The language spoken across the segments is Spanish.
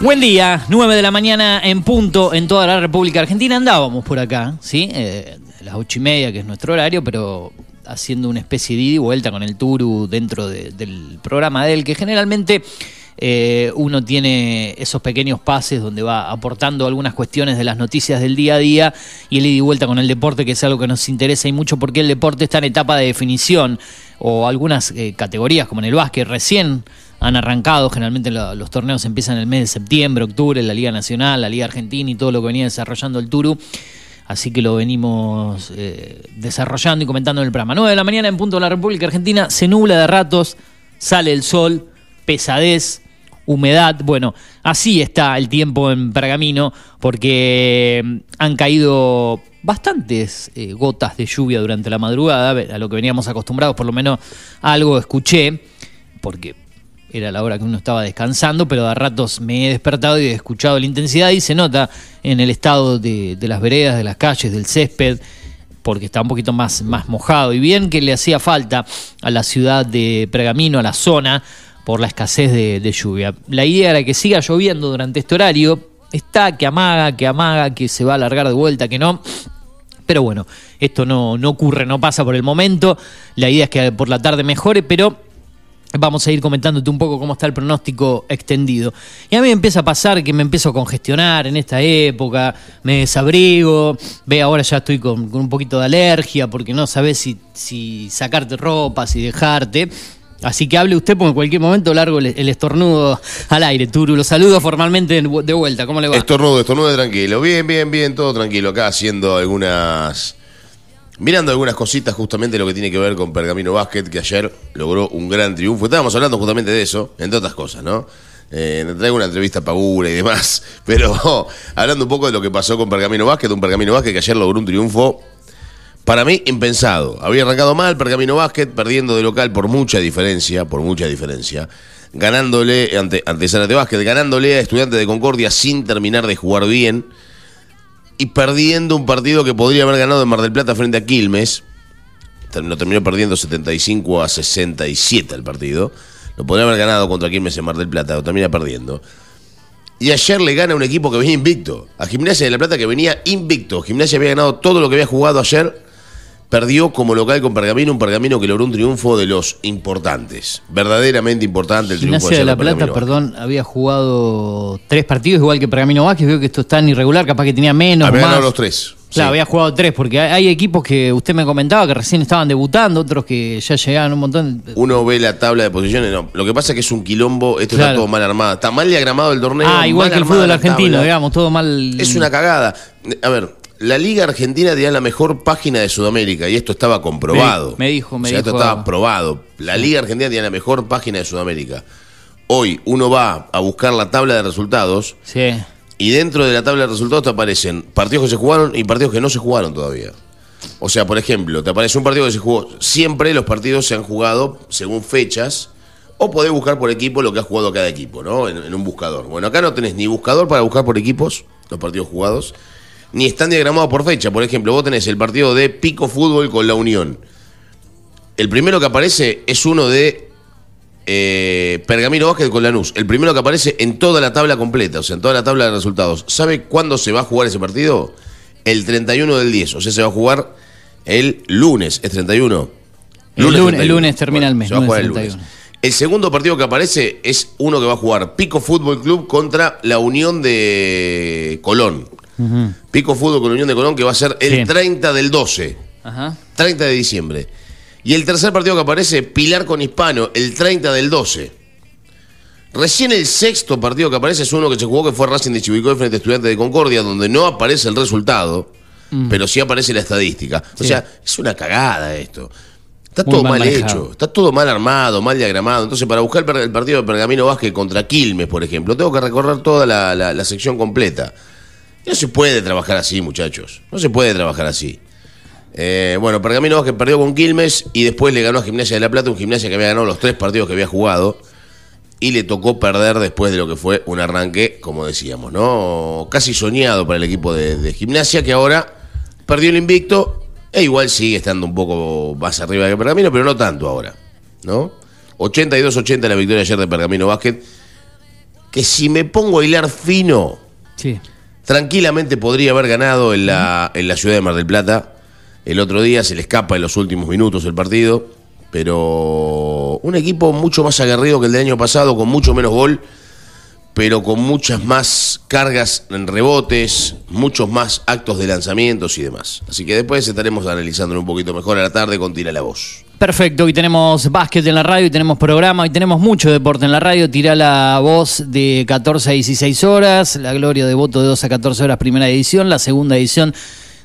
Buen día, 9 de la mañana en punto en toda la República Argentina. Andábamos por acá, ¿sí? Eh, las ocho y media, que es nuestro horario, pero haciendo una especie de ida y vuelta con el Turu dentro de- del programa de él, que generalmente eh, uno tiene esos pequeños pases donde va aportando algunas cuestiones de las noticias del día a día y el ida y vuelta con el deporte, que es algo que nos interesa y mucho porque el deporte está en etapa de definición o algunas eh, categorías como en el básquet recién han arrancado, generalmente lo- los torneos empiezan en el mes de septiembre, octubre, la Liga Nacional, la Liga Argentina y todo lo que venía desarrollando el Turu. Así que lo venimos eh, desarrollando y comentando en el programa. 9 de la mañana en punto de la República Argentina, se nubla de ratos, sale el sol, pesadez, humedad. Bueno, así está el tiempo en Pergamino, porque mm, han caído bastantes eh, gotas de lluvia durante la madrugada, a lo que veníamos acostumbrados, por lo menos algo escuché, porque era la hora que uno estaba descansando, pero a ratos me he despertado y he escuchado la intensidad y se nota en el estado de, de las veredas, de las calles, del césped, porque está un poquito más, más mojado. Y bien que le hacía falta a la ciudad de Pergamino, a la zona, por la escasez de, lluvia. La idea era que siga lloviendo durante este horario. Está que amaga, que amaga, que se va a alargar de vuelta, que no. Pero bueno, esto no, no ocurre, no pasa por el momento. La idea es que por la tarde mejore, pero vamos a ir comentándote un poco cómo está el pronóstico extendido. Y a mí me empieza a pasar que me empiezo a congestionar en esta época, me desabrigo, ve ahora ya estoy con, con un poquito de alergia porque no sabes si, si sacarte ropa, si dejarte. Así que hable usted porque en cualquier momento largo el, estornudo al aire. Turu, lo saludo formalmente de vuelta. ¿Cómo le va? Estornudo, estornudo tranquilo. Bien, bien, bien, todo tranquilo. Acá haciendo algunas. Mirando algunas cositas, justamente lo que tiene que ver con Pergamino Basket, que ayer logró un gran triunfo. Estábamos hablando justamente de eso, entre otras cosas, ¿no? Eh, traigo una entrevista a Pagura y demás, pero hablando un poco de lo que pasó con Pergamino Basket, un Pergamino Basket que ayer logró un triunfo para mí, impensado. Había arrancado mal Pergamino Basket, perdiendo de local por mucha diferencia, por mucha diferencia. Ganándole ante, ante Zárate Basket, ganándole a Estudiantes de Concordia sin terminar de jugar bien. Y perdiendo un partido que podría haber ganado en Mar del Plata frente a Quilmes. Lo terminó perdiendo 75 a 67 el partido. Lo podría haber ganado contra Quilmes en Mar del Plata, lo termina perdiendo. Y ayer le gana un equipo que venía invicto. A Gimnasia de la Plata que venía invicto. Gimnasia había ganado todo lo que había jugado ayer perdió como local con Pergamino, un Pergamino que logró un triunfo de los importantes, verdaderamente importante el triunfo Gimnasia de la Plata, Pergamino perdón, había jugado tres partidos, igual que Pergamino Vázquez. Veo que esto es tan irregular, capaz que tenía menos. Había más. ganado los tres. Claro, sí. había jugado tres, porque hay, equipos que usted me comentaba que recién estaban debutando, otros que ya llegaban un montón. Uno ve la tabla de posiciones, no. Lo que pasa es que es un quilombo, esto Claro. está todo mal armado. Está mal diagramado el torneo. ah, igual que el fútbol argentino, tabla. digamos, todo mal. Es una cagada. A ver, la Liga Argentina tenía la mejor página de Sudamérica y esto estaba comprobado. Me- me dijo, me O sea, dijo- Esto estaba probado. La Liga Argentina tenía la mejor página de Sudamérica. Hoy uno va a buscar la tabla de resultados Sí. y dentro de la tabla de resultados te aparecen partidos que se jugaron y partidos que no se jugaron todavía. O sea, por ejemplo, te aparece un partido que se jugó. Siempre los partidos se han jugado según fechas. O podés buscar por equipo lo que ha jugado cada equipo, ¿no? En, en un buscador. Bueno, acá no tenés ni buscador para buscar por equipos, los partidos jugados, ni están diagramados por fecha. Por ejemplo, vos tenés el partido de Pico Fútbol con la Unión. El primero que aparece es uno de eh, Pergamino Vázquez con Lanús. El primero que aparece en toda la tabla completa, o sea, en toda la tabla de resultados. ¿Sabe cuándo se va a jugar ese partido? El 31 del 10. O sea, se va a jugar el lunes, es 31. El lunes- 31. lunes termina el mes, Se va a lunes jugar el 31. lunes. El segundo partido que aparece es uno que va a jugar Pico Fútbol Club contra la Unión de Colón. Pico Fútbol con la Unión de Colón que va a ser el Sí. 30 del 12. Ajá. 30 de diciembre. Y el tercer partido que aparece, Pilar con Hispano, el 30 del 12. Recién el sexto partido que aparece es uno que se jugó que fue Racing de Chivicoy frente a Estudiantes de Concordia, donde no aparece el resultado, pero sí aparece la estadística. O sea, es una cagada esto. Está Muy todo mal hecho, está todo mal armado, mal diagramado. Entonces, para buscar el partido de Pergamino Vázquez contra Quilmes, por ejemplo, tengo que recorrer toda la, la- la sección completa. No se puede trabajar así, muchachos. No se puede trabajar así. Eh, bueno, Pergamino Vázquez perdió con Quilmes y después le ganó a Gimnasia de la Plata, un Gimnasia que había ganado los tres partidos que había jugado. Y le tocó perder después de lo que fue un arranque, como decíamos, ¿no? Casi soñado para el equipo de, de Gimnasia, que ahora perdió el invicto e igual sigue estando un poco más arriba que Pergamino, pero no tanto ahora, ¿no? 82-80 la victoria ayer de Pergamino Vázquez, que si me pongo a hilar fino, Sí. Tranquilamente podría haber ganado en la, en la ciudad de Mar del Plata. El otro día se le escapa en los últimos minutos el partido, pero un equipo mucho más aguerrido que el del año pasado, con mucho menos gol, pero con muchas más cargas en rebotes, muchos más actos de lanzamientos y demás. Así que después estaremos analizándolo un poquito mejor a la tarde con Tira la Voz. Perfecto, hoy tenemos básquet en la radio, hoy tenemos programa, hoy tenemos mucho deporte en la radio. Tira la voz de 14 a 16 horas, la gloria de voto de 2 a 14 horas, primera edición, la segunda edición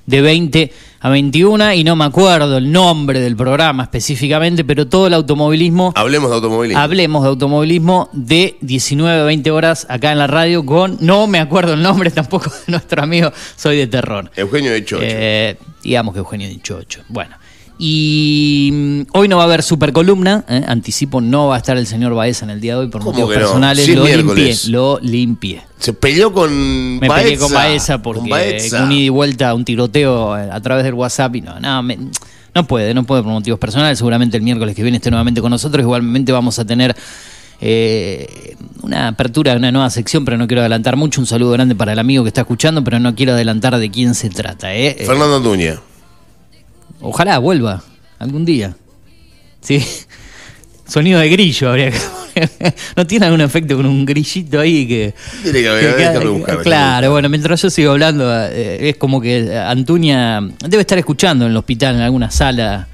de 20 a 21. Y no me acuerdo el nombre del programa específicamente, pero todo el automovilismo. Hablemos de automovilismo. Hablemos de automovilismo de 19 a 20 horas acá en la radio con, no me acuerdo el nombre tampoco de nuestro amigo, soy de terror. Eugenio de Chocho. Eh, digamos que Eugenio Dichocho. Bueno. Y mm, hoy no va a haber super columna, ¿eh? anticipo, no va a estar el señor Baeza en el día de hoy por ¿Cómo motivos no? personales. Sí, lo limpié, lo limpié. Se peleó con Me peleé con Baeza con porque Baeza. un ida y vuelta, un tiroteo eh, a través del WhatsApp y no, no, me- no puede, no puede por motivos personales. Seguramente el miércoles que viene esté nuevamente con nosotros. Igualmente vamos a tener eh, una apertura de una nueva sección, pero no quiero adelantar mucho. Un saludo grande para el amigo que está escuchando, pero no quiero adelantar de quién se trata. ¿eh? Fernando Antuña. Ojalá vuelva algún día. Sí. Sonido de grillo habría que. ¿No tiene algún efecto con un grillito ahí que. Tiene que haber, que- que- buscar, claro, bueno, mientras yo sigo hablando, eh, es como que Antuña debe estar escuchando en el hospital, en alguna sala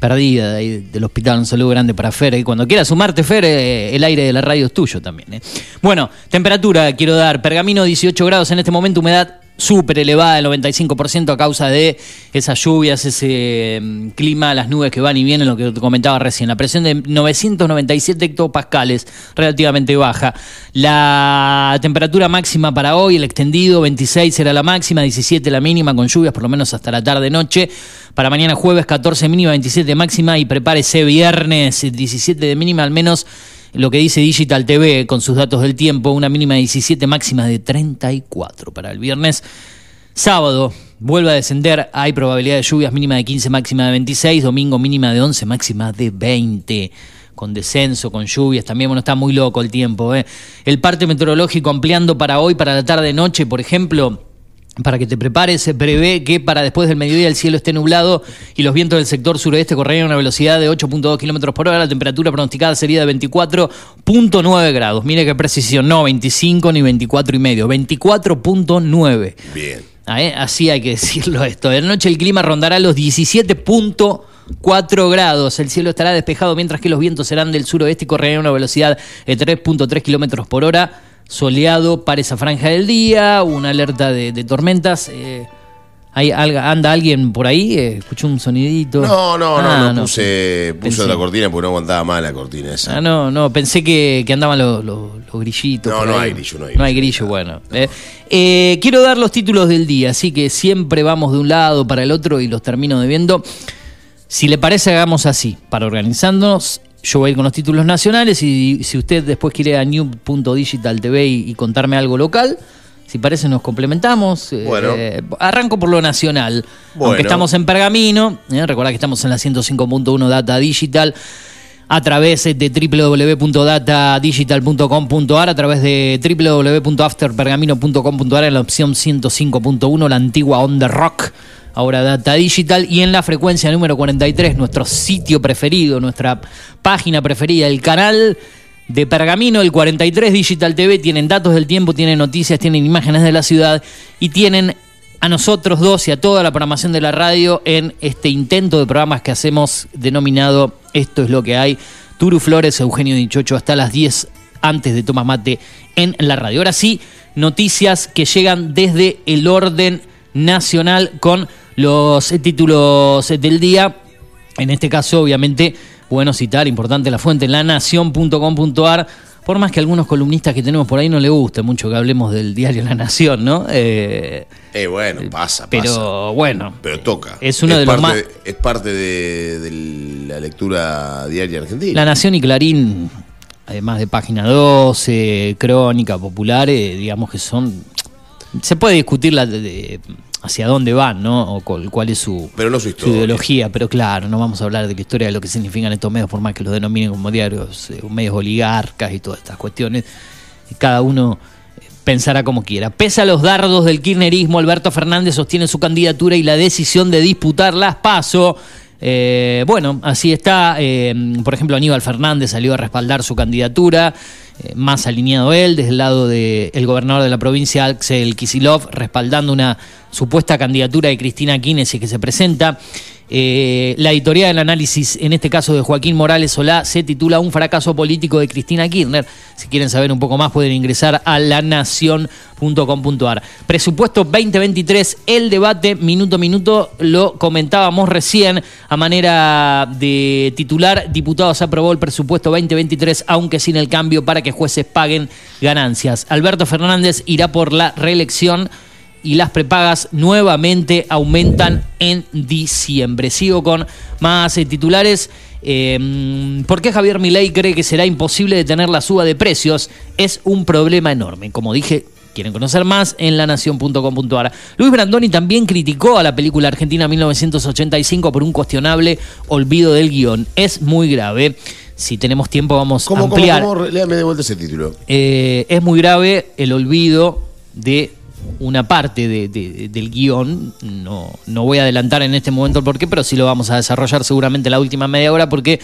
perdida de ahí del hospital. Un saludo grande para Fer. Y cuando quiera sumarte, Fer, eh, el aire de la radio es tuyo también. eh. Bueno, temperatura quiero dar. Pergamino 18 grados en este momento, humedad súper elevada, el 95% a causa de esas lluvias, ese mm, clima, las nubes que van y vienen, lo que comentaba recién. La presión de 997 hectopascales, relativamente baja. La temperatura máxima para hoy, el extendido, 26 será la máxima, 17 la mínima, con lluvias por lo menos hasta la tarde-noche. Para mañana jueves, 14 mínima, 27 máxima y prepárese viernes, 17 de mínima, al menos lo que dice Digital TV con sus datos del tiempo, una mínima de 17, máxima de 34 para el viernes. Sábado vuelve a descender, hay probabilidad de lluvias mínima de 15, máxima de 26, domingo mínima de 11, máxima de 20 con descenso, con lluvias, también bueno, está muy loco el tiempo. ¿eh? El parte meteorológico ampliando para hoy, para la tarde-noche, por ejemplo, para que te prepares, se prevé que para después del mediodía el cielo esté nublado y los vientos del sector suroeste correrían a una velocidad de 8.2 kilómetros por hora. La temperatura pronosticada sería de 24.9 grados. Mire qué precisión, no 25 ni 24 y medio, 24.9. Bien. Ah, ¿eh? Así hay que decirlo esto. De noche el clima rondará los 17.4 grados. El cielo estará despejado mientras que los vientos serán del suroeste y correrán a una velocidad de 3.3 kilómetros por hora soleado para esa franja del día, una alerta de, de tormentas. Eh, ¿hay, ¿Anda alguien por ahí? Eh, ¿Escuchó un sonidito? No, no, no, Ah, no, puse, puse la cortina porque no aguantaba más la cortina esa. Ah, no, no, pensé que, que andaban los, los- los grillitos. No, no hay grillo, no hay No hay grillo. grillo, bueno. Eh, eh, quiero dar los títulos del día, así que siempre vamos de un lado para el otro y los termino debiendo. Si le parece, hagamos así, para organizarnos. Yo voy a ir con los títulos nacionales y si usted después quiere a new.digital TV y, y contarme algo local, si parece nos complementamos. Eh, Bueno. eh, arranco por lo nacional. Bueno. Aunque estamos en Pergamino, eh, recordá que estamos en la 105.1 Data Digital a través de www.datadigital.com.ar, a través de www.afterpergamino.com.ar en la opción 105.1, la antigua On The Rock, ahora Data Digital, y en la frecuencia número 43, nuestro sitio preferido, nuestra página preferida, el canal de Pergamino, el 43 Digital TV, tienen datos del tiempo, tienen noticias, tienen imágenes de la ciudad y tienen a nosotros dos y a toda la programación de la radio en este intento de programas que hacemos denominado Esto es lo que hay. Turu Flores, Eugenio Dichocho, hasta las 10 antes de Tomás Mate en la radio. Ahora sí, noticias que llegan desde el orden nacional con los títulos del día. En este caso, obviamente, bueno citar, importante la fuente, lanación.com.ar. Por más que a algunos columnistas que tenemos por ahí no le guste mucho que hablemos del diario La Nación, ¿no? Eh, Eh, bueno, pasa, pasa. pero bueno, Pero toca. Es uno de los parte más- de- es parte de, de la lectura diaria argentina. La Nación y Clarín, además de Página 12, Crónica Popular, eh, digamos que son... Se puede discutir la de- hacia dónde van, ¿no? O cuál, es su, Pero no su historia. ideología, pero claro, no vamos a hablar de la historia de lo que significan estos medios, por más que los denominen como diarios, eh, medios oligarcas y todas estas cuestiones. Cada uno eh, pensará como quiera. Pese a los dardos del kirchnerismo, Alberto Fernández sostiene su candidatura y la decisión de disputar las PASO. Eh, bueno, así está. eh, por ejemplo, Aníbal Fernández salió a respaldar su candidatura, eh, más alineado él, desde el lado del gobernador de la provincia, Axel Kisilov, respaldando una supuesta candidatura de Cristina Quines que se presenta. Eh, la editorial del análisis, en este caso de Joaquín Morales Solá, se titula Un fracaso político de Cristina Kirchner. Si quieren saber un poco más, pueden ingresar a lanación.com.ar. Presupuesto 2023, el debate minuto a minuto, lo comentábamos recién a manera de titular. Diputados aprobó el presupuesto 2023, aunque sin el cambio para que jueces paguen ganancias. Alberto Fernández irá por la reelección y las prepagas nuevamente aumentan en diciembre. Sigo con más eh, titulares. Eh, ¿Por qué Javier Milei cree que será imposible detener la suba de precios? Es un problema enorme. Como dije, quieren conocer más en lanación.com.ar. Luis Brandoni también criticó a la película Argentina 1985 por un cuestionable olvido del guion. Es muy grave. Si tenemos tiempo vamos a ¿Cómo, cómo, ampliar. cómo? Léame de vuelta ese título. Eh, es muy grave el olvido de una parte de- de- del guion. No, no voy a adelantar en este momento el porqué, pero sí lo vamos a desarrollar seguramente la última media hora porque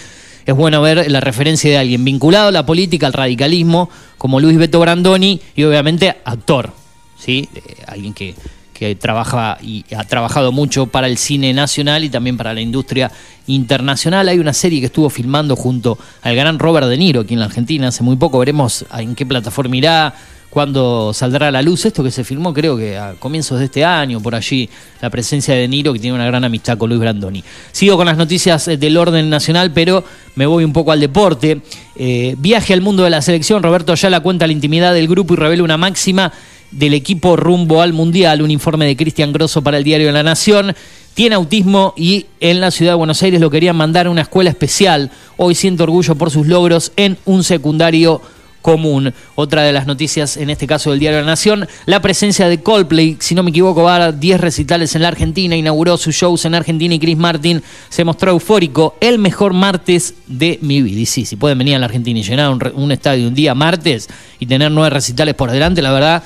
es bueno ver la referencia de alguien vinculado a la política, al radicalismo, como Luis Beto Brandoni y obviamente actor. ¿sí? Eh, alguien que, que trabaja y ha trabajado mucho para el cine nacional y también para la industria internacional. Hay una serie que estuvo filmando junto al gran Robert De Niro aquí en la Argentina hace muy poco. Veremos en qué plataforma irá, cuándo saldrá a la luz esto que se filmó, creo que a comienzos de este año, por allí, la presencia de Niro, que tiene una gran amistad con Luis Brandoni. Sigo con las noticias eh, del orden nacional, pero me voy un poco al deporte. Eh, viaje al mundo de la selección. Roberto Ayala cuenta la intimidad del grupo y revela una máxima del equipo rumbo al Mundial. Un informe de Cristian Grosso para el diario La Nación. Tiene autismo y en la ciudad de Buenos Aires lo querían mandar a una escuela especial. Hoy siente orgullo por sus logros en un secundario común. Otra de las noticias, en este caso del diario La Nación, la presencia de Coldplay, si no me equivoco, va a dar 10 recitales en la Argentina, inauguró sus shows en Argentina y Chris Martin se mostró eufórico, el mejor martes de mi vida. Y sí, si pueden venir a la Argentina y llenar un, un estadio un día martes y tener nueve recitales por delante, la verdad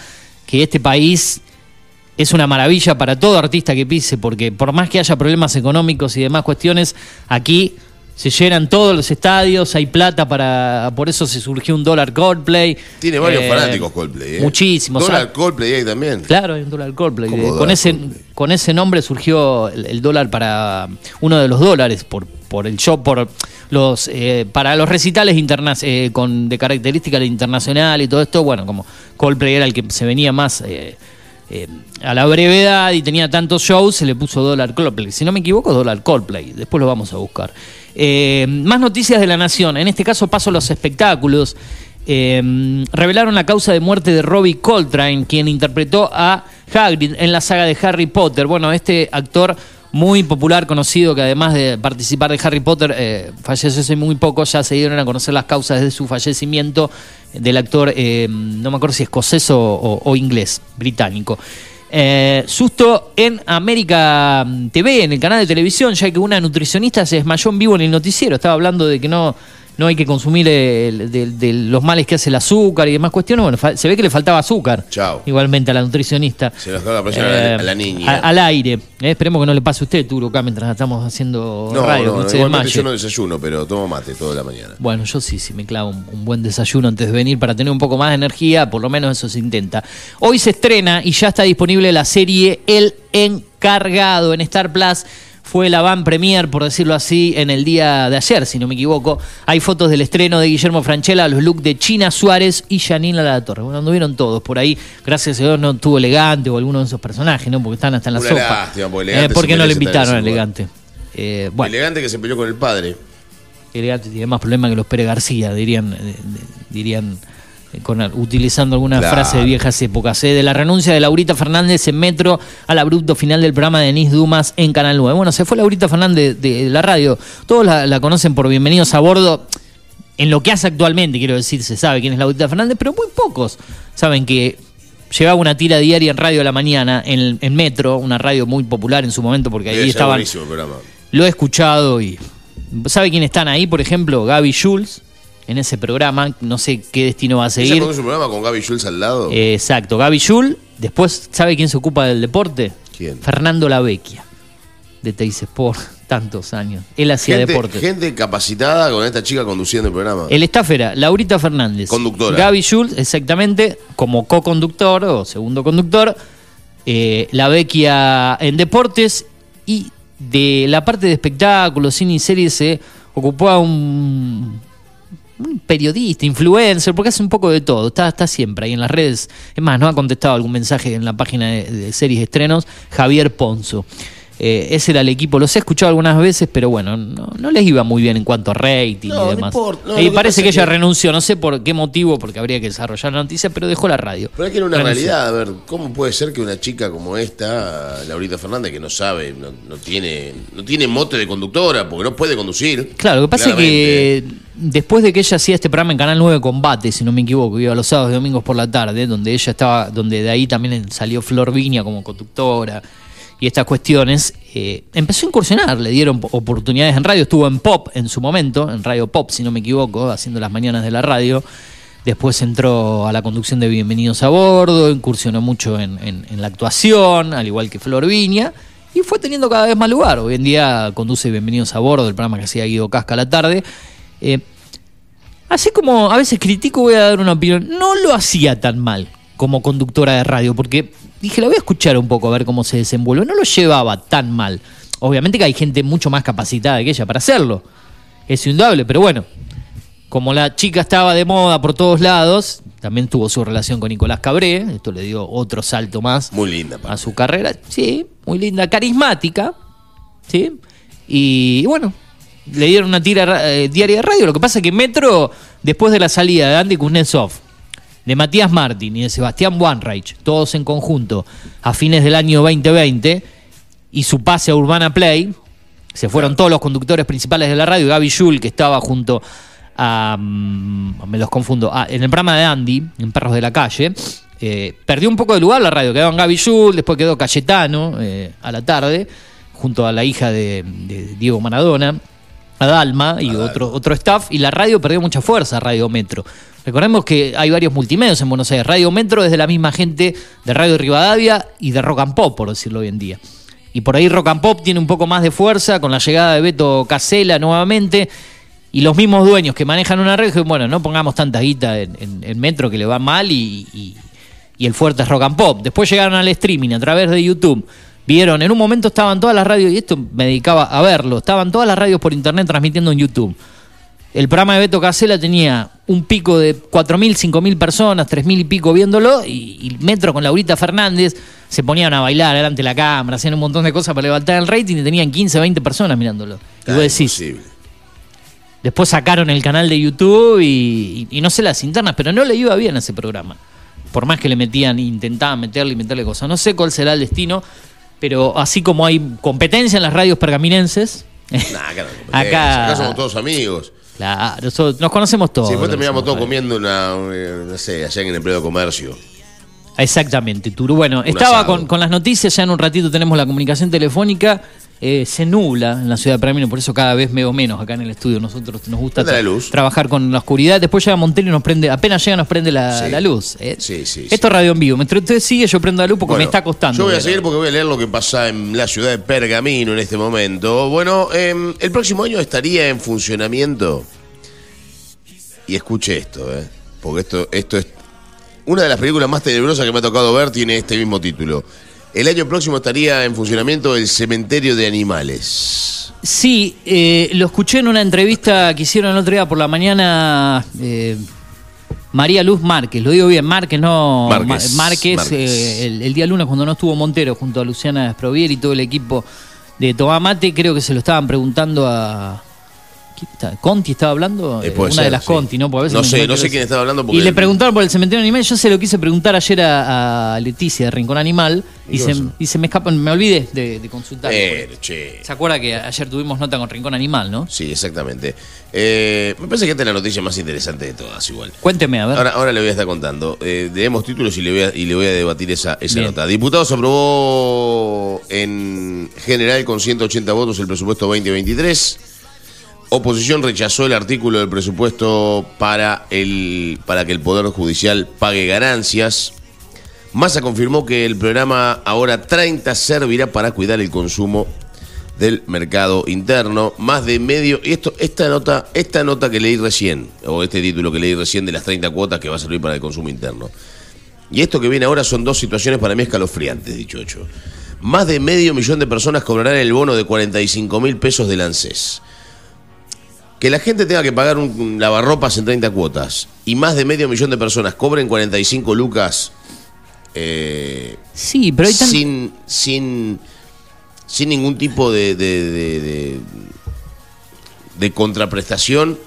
que este país es una maravilla para todo artista que pise, porque por más que haya problemas económicos y demás cuestiones, aquí se llenan todos los estadios, hay plata para. Por eso se surgió un dólar Coldplay. Tiene varios Eh, fanáticos Coldplay, ¿eh? Muchísimos. Dólar Coldplay hay también. Claro, hay un dólar Coldplay. ¿Cómo Eh, dólar con, ese, Coldplay? con ese nombre surgió el, el dólar para uno de los dólares por, por el show, por los eh, para los recitales interna eh, con de características internacional y todo esto. Bueno, como Coldplay era el que se venía más eh, eh, a la brevedad y tenía tantos shows, se le puso dólar Coldplay. Si no me equivoco, dólar Coldplay. Después lo vamos a buscar. Eh, más noticias de la nación. En este caso paso a los espectáculos. Eh, revelaron la causa de muerte de Robbie Coltrane, quien interpretó a Hagrid en la saga de Harry Potter. Bueno, este actor muy popular, conocido, que además de participar de Harry Potter, eh, falleció hace muy poco, ya se dieron a conocer las causas de su fallecimiento del actor, no me acuerdo si escocés o inglés, británico. Eh, susto en América TV, en el canal de televisión, ya que una nutricionista se desmayó en vivo en el noticiero. Estaba hablando de que no, no hay que consumir el- de, de los males que hace el azúcar y demás cuestiones. Bueno, se ve que le faltaba azúcar. Chao. Igualmente a la nutricionista. Se nos caga la presión a la- a la niña. a- al aire. Eh, esperemos que no le pase a usted, Turo, acá mientras estamos haciendo No, radio. no, no, igualmente yo no desayuno, pero tomo mate toda la mañana. Bueno, yo sí, sí me clavo un, un buen desayuno antes de venir para tener un poco más de energía, por lo menos eso se intenta. Hoy se estrena y ya está disponible la serie El Encargado en Star Plus. Fue la van premier, por decirlo así, en el día de ayer, si no me equivoco. Hay fotos del estreno de Guillermo Franchella, los looks de China Suárez y Janine La Torre. Bueno, anduvieron todos por ahí. Gracias a Dios no tuvo elegante o alguno de esos personajes, ¿no? Porque están hasta en la Una sopa. lástima, porque Elegante Eh, ¿Por qué no le invitaron a elegante? Eh, bueno. Elegante que se peleó con el padre. Elegante tiene más problemas que los Pérez García, dirían, eh, dirían con, utilizando alguna Claro. frase de viejas épocas. eh, de la renuncia de Laurita Fernández en Metro al abrupto final del programa de Denise Dumas en Canal 9. Bueno, se fue Laurita Fernández de, de la radio. Todos la, la conocen por Bienvenidos a Bordo. En lo que hace actualmente, quiero decir, se sabe quién es Laurita Fernández, pero muy pocos saben que llevaba una tira diaria en Radio a la Mañana, en, en Metro, una radio muy popular en su momento, porque ahí ser estaban lo he escuchado y. ¿Sabe quién están ahí? Por ejemplo, Gaby Jules, en ese programa. No sé qué destino va a ¿Ella seguir. conduce un programa con Gaby Jules al lado? Eh, exacto, Gaby Jules. Después, ¿sabe quién se ocupa del deporte? ¿Quién? Fernando Lavecchia, de Teis Sport, tantos años. Él hacía gente, deporte. gente capacitada con esta chica conduciendo el programa. El staff era Laurita Fernández. Conductora. Gaby Jules, exactamente, como co-conductor o segundo conductor. Eh, la Vecchia en deportes y de la parte de espectáculos, cine y series se ocupó a un, un periodista, influencer, porque hace un poco de todo, está, está siempre ahí en las redes. Es más, no ha contestado algún mensaje en la página de, de series estrenos, Javier Ponzo. Eh, ese era el equipo, los he escuchado algunas veces, pero bueno, no, no les iba muy bien en cuanto a rating No, y demás. importa, no, y parece que ella que- renunció, no sé por qué motivo, porque habría que desarrollar la noticia, pero dejó la radio. Pero es que era una Renunció. realidad, a ver, ¿cómo puede ser que una chica como esta, Laurita Fernández, que no sabe, no, no tiene no tiene mote de conductora, porque no puede conducir? Claro, lo que pasa es que después de que ella hacía este programa en Canal 9 Combate, si no me equivoco, iba los sábados y domingos por la tarde, donde ella estaba, donde de ahí también salió Flor Viña como conductora y estas cuestiones, eh, empezó a incursionar, le dieron oportunidades en radio, estuvo en Pop en su momento, en Radio Pop, si no me equivoco, haciendo las mañanas de la radio. Después entró a la conducción de Bienvenidos a Bordo, incursionó mucho en, la actuación, al igual que Flor Viña, y fue teniendo cada vez más lugar. Hoy en día conduce Bienvenidos a Bordo, el programa que hacía Guido Casca a la tarde. Eh, así como a veces critico, voy a dar una opinión. No lo hacía tan mal como conductora de radio, porque dije, la voy a escuchar un poco a ver cómo se desenvuelve. No lo llevaba tan mal. Obviamente que hay gente mucho más capacitada que ella para hacerlo. Es indudable, pero bueno, como la chica estaba de moda por todos lados, también tuvo su relación con Nicolás Cabré, esto le dio otro salto más Muy linda. a su carrera. Sí, muy linda, carismática. ¿Sí? Y, bueno, le dieron una tira eh, diaria de radio. Lo que pasa es que Metro, después de la salida de Andy Kuznetsov, de Matías Martín y de Sebastián Wanreich, todos en conjunto, a fines del año 2020, y su pase a Urbana Play, se fueron todos los conductores principales de la radio, Gaby Yul, que estaba junto a. mm, me los confundo. ah, en el programa de Andy, en Perros de la Calle. eh, perdió un poco de lugar la radio. Quedaban Gaby Yul, después quedó Cayetano eh, a la tarde, junto a la hija de, de Diego Maradona. A Dalma y otro, otro staff, y la radio perdió mucha fuerza, Radio Metro. Recordemos que hay varios multimedios en Buenos Aires. Radio Metro es de la misma gente de Radio Rivadavia y de Rock and Pop, por decirlo hoy en día. Y por ahí Rock and Pop tiene un poco más de fuerza con la llegada de Beto Casela nuevamente. Y los mismos dueños que manejan una red, bueno, no pongamos tanta guita en, en- en Metro que le va mal y, y- y el fuerte es Rock and Pop. Después llegaron al streaming a través de YouTube. Vieron, en un momento estaban todas las radios, y esto me dedicaba a verlo, estaban todas las radios por internet transmitiendo en YouTube. El programa de Beto Casela tenía un pico de 4.000, 5.000 personas, 3.000 y pico viéndolo, y, y Metro con Laurita Fernández se ponían a bailar delante de la cámara, hacían un montón de cosas para levantar el rating y tenían 15, 20 personas mirándolo. Y vos decís, imposible. Después sacaron el canal de YouTube y, y- y no sé las internas, pero no le iba bien a ese programa. Por más que le metían, intentaban meterle y meterle cosas. No sé cuál será el destino, pero así como hay competencia en las radios pergaminenses, Nah, acá, no, Acá- acá somos todos amigos. claro, nosotros- nos conocemos todos. Sí, después terminamos todos comiendo una, eh, no sé, allá en el empleo de comercio. Exactamente, Turu. Bueno, estaba con, con las noticias, ya en un ratito tenemos la comunicación telefónica. Eh, se nubla en la ciudad de Pergamino, por eso cada vez veo menos acá en el estudio. Nosotros nos gusta tra- luz. trabajar con la oscuridad. Después llega Montero y nos prende, apenas llega nos prende la, Sí. la luz. eh. Sí, sí, Esto es radio en vivo. Mientras usted sigue, yo prendo la luz porque me está costando. Yo voy a seguir porque voy a leer lo que pasa en la ciudad de Pergamino en este momento. Bueno, em, el próximo año estaría en funcionamiento. Y escuche esto, ¿eh? Porque esto, esto es. Una de las películas más tenebrosas que me ha tocado ver tiene este mismo título. El año próximo estaría en funcionamiento el cementerio de animales. Sí, eh, lo escuché en una entrevista que hicieron el otro día por la mañana. eh, María Luz Márquez, lo digo bien, Márquez, no Márquez, Márquez, Márquez. eh, el, el día lunes cuando no estuvo Montero junto a Luciana Desprovier y todo el equipo de Tomamate, creo que se lo estaban preguntando a... ¿Conti estaba hablando? Eh, Eh, una de las sí. Conti, ¿no? Porque a veces No sé, no sé quién estaba hablando porque- Y le preguntaron por el cementerio animal, yo se lo quise preguntar ayer a, a Leticia de Rincón Animal y, ¿Y qué se, y se me escapa, me olvidé de, de consultar. Pero, che. ¿Se acuerda que ayer tuvimos nota con Rincón Animal, no? Sí, exactamente. Eh, me parece que esta es la noticia más interesante de todas, igual. Cuénteme, a ver. Ahora, ahora le voy a estar contando. Eh, leemos títulos y le voy a, y le voy a debatir esa, esa Bien. nota. Diputados aprobó en general con 180 votos el presupuesto 2023. Oposición rechazó el artículo del presupuesto para, el, para que el Poder Judicial pague ganancias. Massa confirmó que el programa Ahora 30 servirá para cuidar el consumo del mercado interno. Más de medio. Y esto, esta nota, esta nota que leí recién, o este título que leí recién de las 30 cuotas que va a servir para el consumo interno. Y esto que viene ahora son dos situaciones para mí escalofriantes, dicho hecho. Más de medio millón de personas cobrarán el bono de 45 mil pesos del ANSES. Que la gente tenga que pagar un, lavarropas en 30 cuotas y más de medio millón de personas cobren 45 lucas eh, Sí, pero hay tan... sin, sin, sin ningún tipo de, de, de- de- de contraprestación,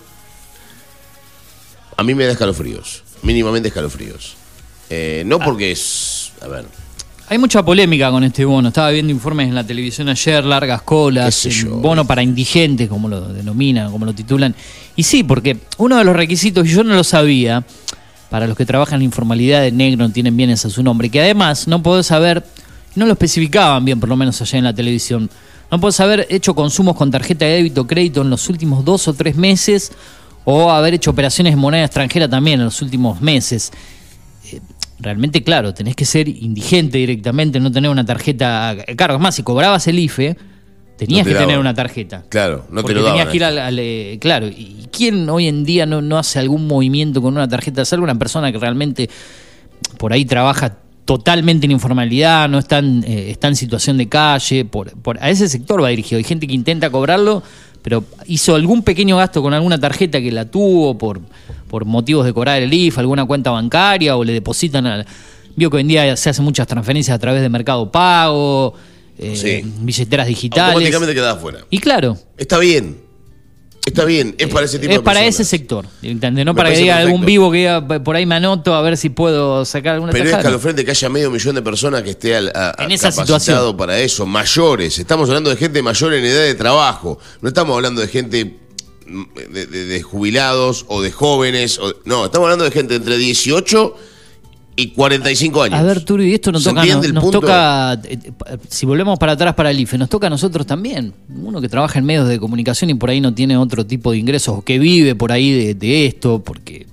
a mí me da escalofríos, mínimamente escalofríos. Eh, no porque es, a ver, Hay mucha polémica con este bono. Estaba viendo informes en la televisión ayer, largas colas, bono para indigentes, como lo denominan, como lo titulan. Y sí, porque uno de los requisitos, y yo no lo sabía, para los que trabajan en la informalidad de negro, no tienen bienes a su nombre, que además no podés haber, no lo especificaban bien, por lo menos allá en la televisión, no podés haber hecho consumos con tarjeta de débito o crédito en los últimos dos o tres meses, o haber hecho operaciones en moneda extranjera también en los últimos meses realmente, claro, tenés que ser indigente directamente, no tener una tarjeta. Claro, más, si cobrabas el IFE, tenías No te que tener una tarjeta. Claro, no te lo tenías daban que ir al. al, eh, claro, ¿y quién hoy en día no, no hace algún movimiento con una tarjeta? Salvo una persona que realmente por ahí trabaja totalmente en informalidad, no está en, eh, está en situación de calle, por, por- a ese sector va dirigido. Hay gente que intenta cobrarlo, pero hizo algún pequeño gasto con alguna tarjeta que la tuvo por, por motivos de cobrar el IF, alguna cuenta bancaria o le depositan al... Vio que hoy en día se hacen muchas transferencias a través de Mercado Pago, eh, Sí. billeteras digitales. automáticamente quedás afuera. Y claro, Está bien, está bien, es para ese tipo es de para ese sector, directamente, no Me para que diga algún vivo que diga por ahí me anoto a ver si puedo sacar alguna Pero es tajada. escalofriante que haya medio millón de personas que esté al- a- En esa capacitado situación. para eso, mayores. Estamos hablando de gente mayor en edad de trabajo. No estamos hablando de gente de, de- de jubilados o de jóvenes. o- no, estamos hablando de gente entre 18 y 45 años. A ver, Turi, y esto nos ¿Se toca, nos, nos punto? toca, eh, si volvemos para atrás para el IFE, nos toca a nosotros también. Uno que trabaja en medios de comunicación y por ahí no tiene otro tipo de ingresos, o que vive por ahí de, de esto, porque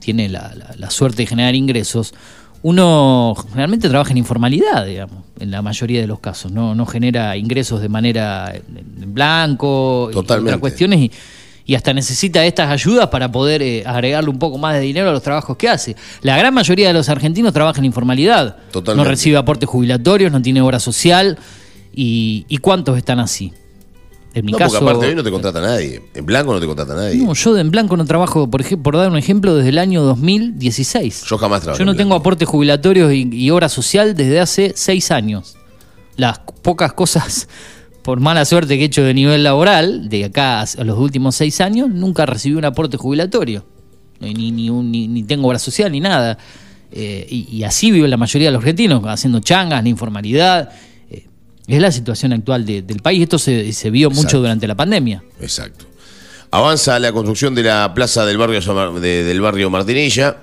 tiene la, la- la suerte de generar ingresos. Uno realmente trabaja en informalidad, digamos, en la mayoría de los casos. No, no genera ingresos de manera en blanco y Totalmente. otras cuestiones y, y hasta necesita estas ayudas para poder eh, agregarle un poco más de dinero a los trabajos que hace. La gran mayoría de los argentinos trabaja en informalidad. Totalmente. No recibe aportes jubilatorios, no tiene obra social. ¿Y, y cuántos están así? En mi no, caso. porque aparte hoy no te contrata nadie. En blanco no te contrata nadie. No, yo en blanco no trabajo, por, por dar un ejemplo, desde el año 2016. Yo jamás trabajé Yo no en tengo aportes jubilatorios y, y obra social desde hace seis años. Las pocas cosas, por mala suerte que he hecho de nivel laboral, de acá a los últimos seis años, nunca recibí un aporte jubilatorio. Ni, ni, un- ni- ni tengo obra social ni nada. Eh, y, y así vive la mayoría de los argentinos, haciendo changas, la informalidad. Eh, es la situación actual de- del país. Esto se, se vio mucho durante la pandemia. Exacto. Avanza la construcción de la plaza del barrio, de- del barrio Martinilla.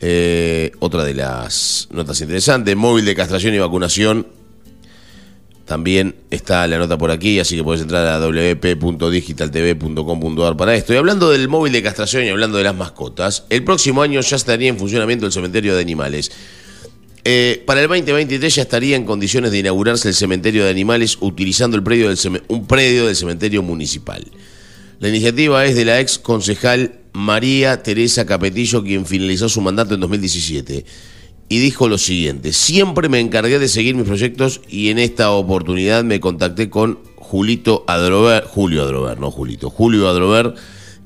Eh, otra de las notas interesantes, móvil de castración y vacunación. También está la nota por aquí, así que puedes entrar a wp.digitaltv.com.ar para esto. Y hablando del móvil de castración y hablando de las mascotas, el próximo año ya estaría en funcionamiento el cementerio de animales. Eh, para el 2023 ya estaría en condiciones de inaugurarse el cementerio de animales utilizando el predio del un predio del cementerio municipal. La iniciativa es de la ex concejal María Teresa Capetillo, quien finalizó su mandato en 2017. Y dijo lo siguiente, siempre me encargué de seguir mis proyectos y en esta oportunidad me contacté con Julito Adrover, Julio Adrover, no Julito, Julio Adrover,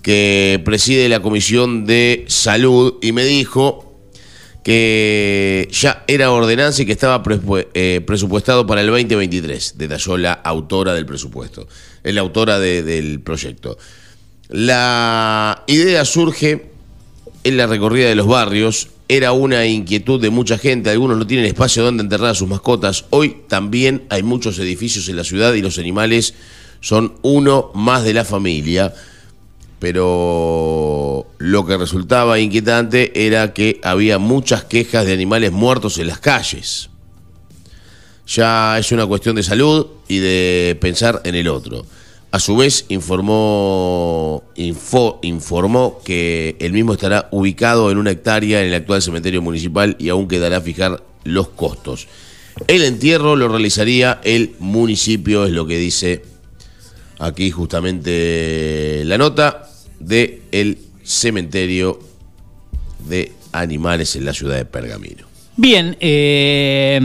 que preside la Comisión de Salud y me dijo que ya era ordenanza y que estaba eh, presupuestado para el 2023, detalló la autora del presupuesto, es la autora de- del proyecto. La idea surge en la recorrida de los barrios, era una inquietud de mucha gente, algunos no tienen espacio donde enterrar a sus mascotas, hoy también hay muchos edificios en la ciudad y los animales son uno más de la familia pero lo que resultaba inquietante era que había muchas quejas de animales muertos en las calles. Ya es una cuestión de salud y de pensar en el otro. A su vez informó, info- informó que el mismo estará ubicado en una hectárea en el actual cementerio municipal y aún quedará fijar los costos. El entierro lo realizaría el municipio, es lo que dice aquí justamente la nota de el cementerio de animales en la ciudad de Pergamino. Bien, eh,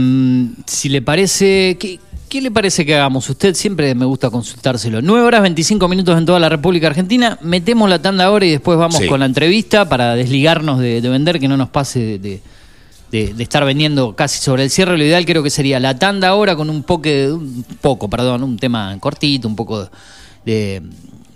si le parece, ¿qué, qué le parece que hagamos? Usted siempre me gusta consultárselo. 9 horas 25 minutos en toda la República Argentina. Metemos la tanda ahora y después vamos Sí. con la entrevista para desligarnos de, de vender, que no nos pase de, de- de- de estar vendiendo casi sobre el cierre. Lo ideal creo que sería la tanda ahora con un, poque, un poco, perdón, un tema cortito, un poco de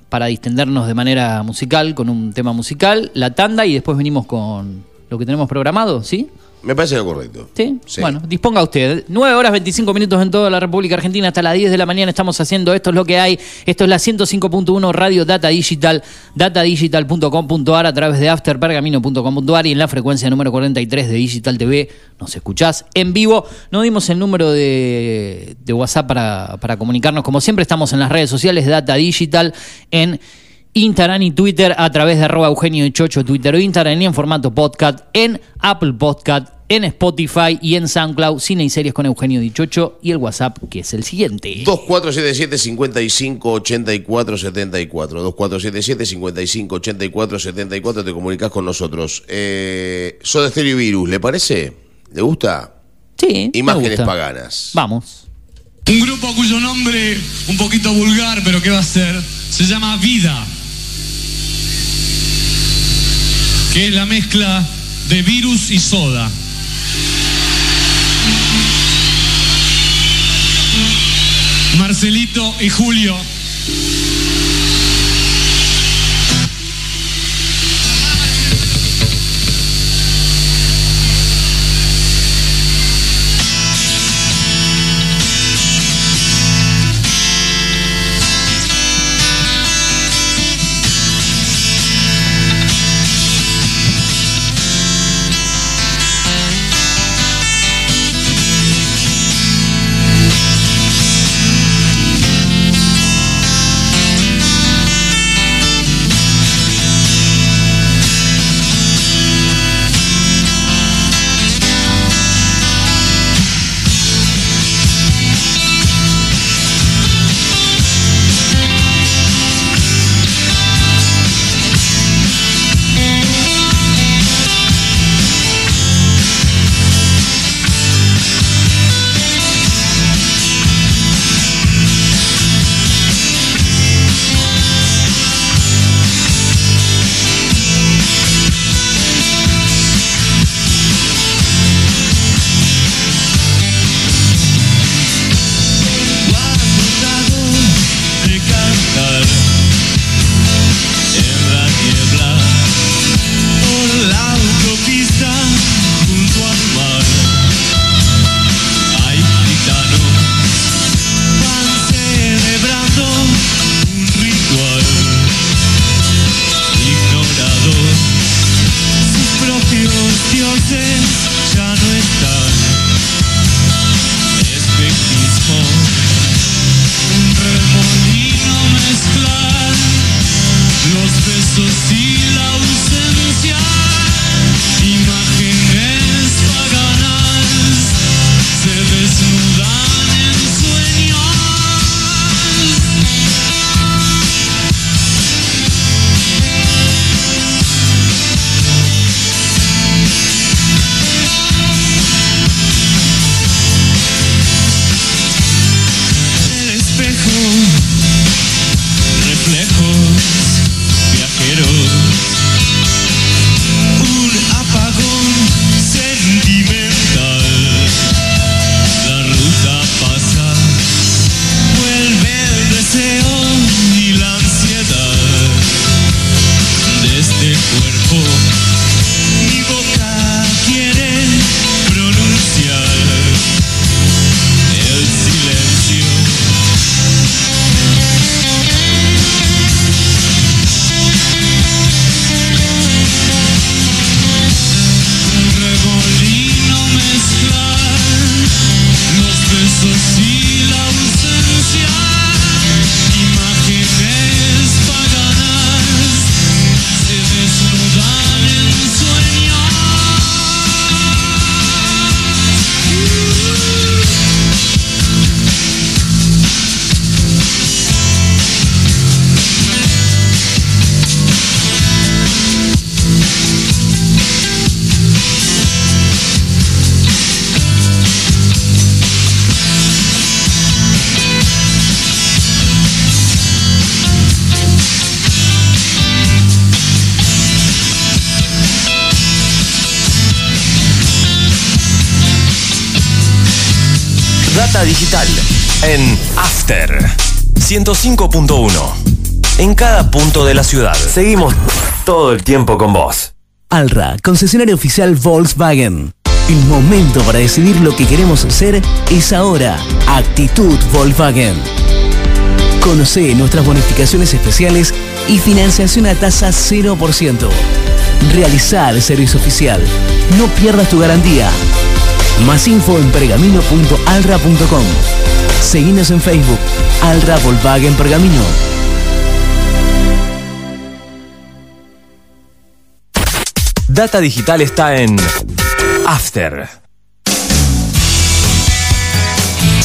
para distendernos de manera musical con un tema musical, la tanda y después venimos con lo que tenemos programado, ¿sí? Me parece lo correcto. ¿Sí? Sí. Bueno, disponga usted. 9 horas 25 minutos en toda la República Argentina. Hasta las 10 de la mañana estamos haciendo esto. Es lo que hay. Esto es la 105.1 Radio Data Digital. Datadigital.com.ar a través de afterpergamino.com.ar y en la frecuencia número 43 de Digital TV. Nos escuchás en vivo. No dimos el número de, de WhatsApp para, para comunicarnos. Como siempre, estamos en las redes sociales Data Digital en Instagram y Twitter a través de arroba Eugenio y Chocho, Twitter o Instagram y en formato podcast, en Apple Podcast, en Spotify y en SoundCloud, cine y series con Eugenio Dichocho y el WhatsApp que es el siguiente. 2477-558474. 2477-558474. Te comunicas con nosotros. Eh, Soda Stereo y Virus, ¿le parece? ¿Le gusta? Sí. me Imágenes gusta. paganas. Vamos. Un grupo cuyo nombre, un poquito vulgar, pero ¿qué va a ser? Se llama Vida. Que es la mezcla de virus y soda. Marcelito y Julio. 105.1. En cada punto de la ciudad. Seguimos todo el tiempo con vos. Alra, concesionario oficial Volkswagen. El momento para decidir lo que queremos hacer es ahora. Actitud Volkswagen. Conoce nuestras bonificaciones especiales y financiación a tasa 0%. Realizar el servicio oficial. No pierdas tu garantía. Más info en pergamino.alra.com. Seguinos en Facebook. Alra Volkswagen Pergamino. Data digital está en After.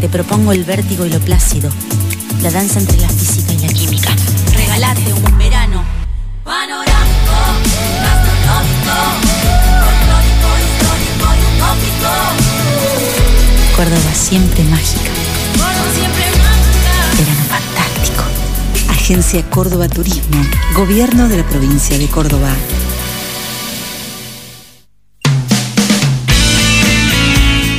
Te propongo el vértigo y lo plácido, la danza entre la física y la química. Regalate un verano panorámico, gastronómico, folclórico, histórico y utópico. Córdoba siempre mágica. Verano fantástico. Agencia Córdoba Turismo, Gobierno de la provincia de Córdoba.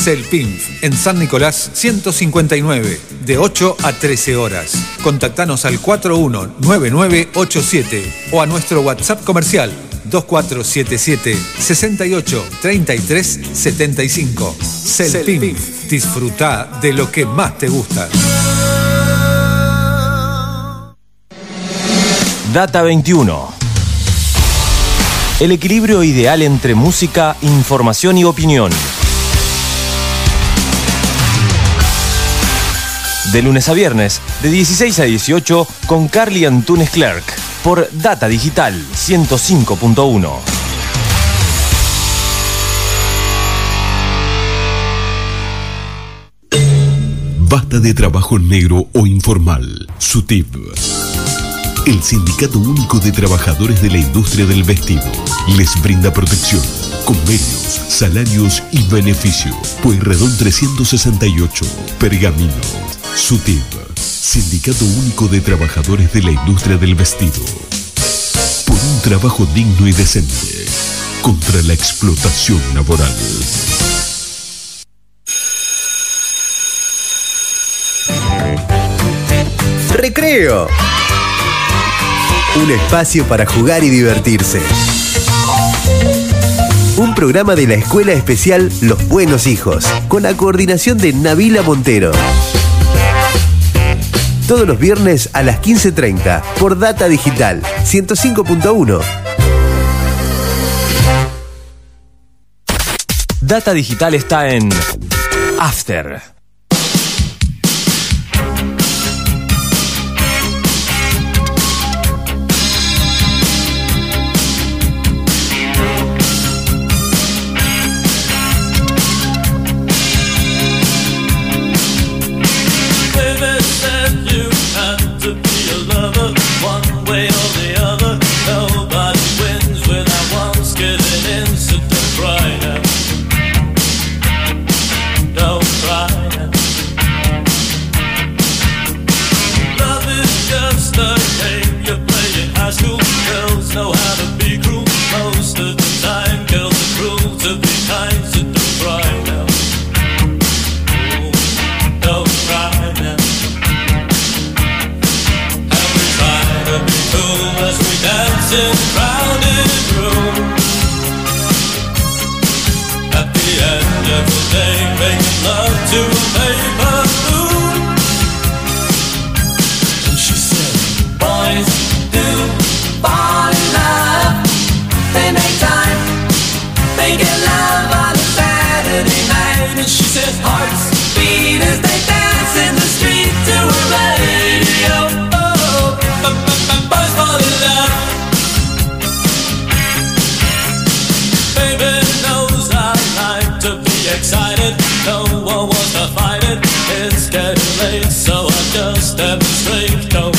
Celpinf, en San Nicolás 159, de 8 a 13 horas. Contactanos al 419987 o a nuestro WhatsApp comercial 2477 68 33 75. Celpinf, disfruta de lo que más te gusta. Data 21. El equilibrio ideal entre música, información y opinión. De lunes a viernes, de 16 a 18, con Carly Antunes Clerk, por Data Digital 105.1. Basta de trabajo negro o informal. SUTIP. El Sindicato Único de Trabajadores de la Industria del Vestido les brinda protección, convenios, salarios y beneficio. Pueyrredón 368, Pergamino. SUTIP. Sindicato Único de Trabajadores de la Industria del Vestido. Por un trabajo digno y decente. Contra la explotación laboral. Recreo. Un espacio para jugar y divertirse. Un programa de la Escuela Especial Los Buenos Hijos, con la coordinación de Nabila Montero. Todos los viernes a las 15.30 por Data Digital 105.1. Data Digital está en After. Late, so I just demonstrate.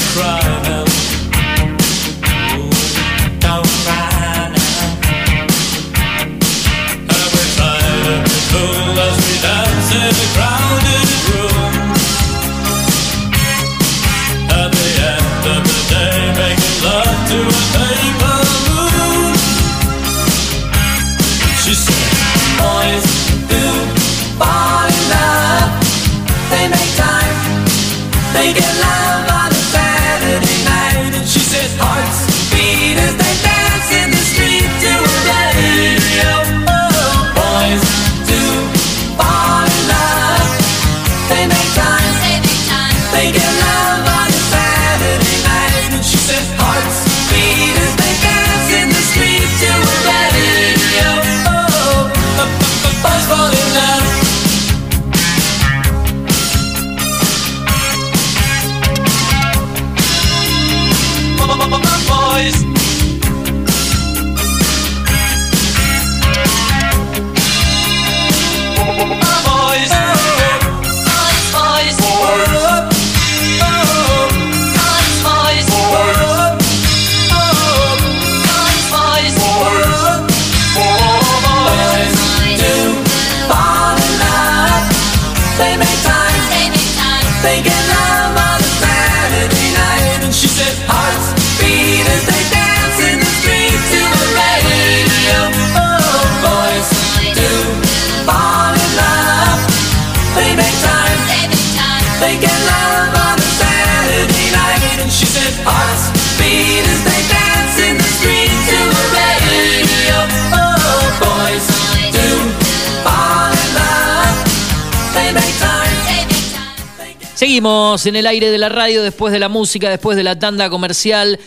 Seguimos en el aire de la radio después de la música, después de la tanda comercial.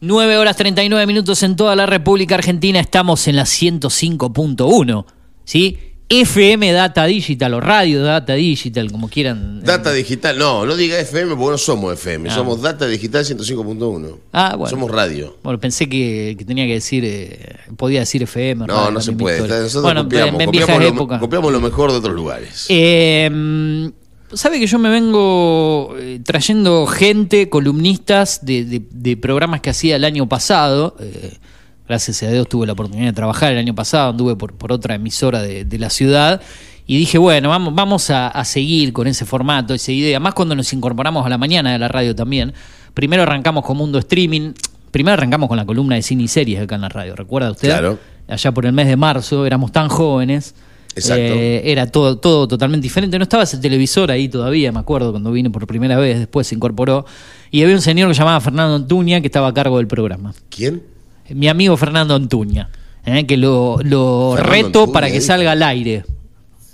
9 horas 39 minutos en toda la República Argentina. Estamos en la 105.1. ¿Sí? FM Data Digital o Radio Data Digital, como quieran. Data digital, no, no diga FM porque no somos FM, Ah. somos Data Digital 105.1. Ah, bueno. Somos radio. Bueno, pensé que, que tenía que decir, eh, podía decir FM. No, radio, no se puede. Nosotros bueno, copiamos, en copiamos, lo, copiamos lo mejor de otros lugares. Eh, Sabe que yo me vengo eh, trayendo gente, columnistas de, de- de programas que hacía el año pasado. eh, gracias a Dios tuve la oportunidad de trabajar el año pasado, anduve por, por otra emisora de, de la ciudad. Y dije, bueno, vamos, vamos a, a seguir con ese formato, esa idea. Más cuando nos incorporamos a la mañana de la radio también. Primero arrancamos con Mundo Streaming. Primero arrancamos con la columna de cine y series acá en la radio. ¿Recuerda usted? Claro. Allá por el mes de marzo, éramos tan jóvenes. Exacto. Eh, era todo, todo totalmente diferente. No estaba ese televisor ahí todavía, me acuerdo, cuando vine por primera vez, después se incorporó. Y había un señor que se llamaba Fernando Antuña que estaba a cargo del programa. ¿Quién? Mi amigo Fernando Antuña, eh, que lo, lo reto Antuña, para que dijo. salga al aire.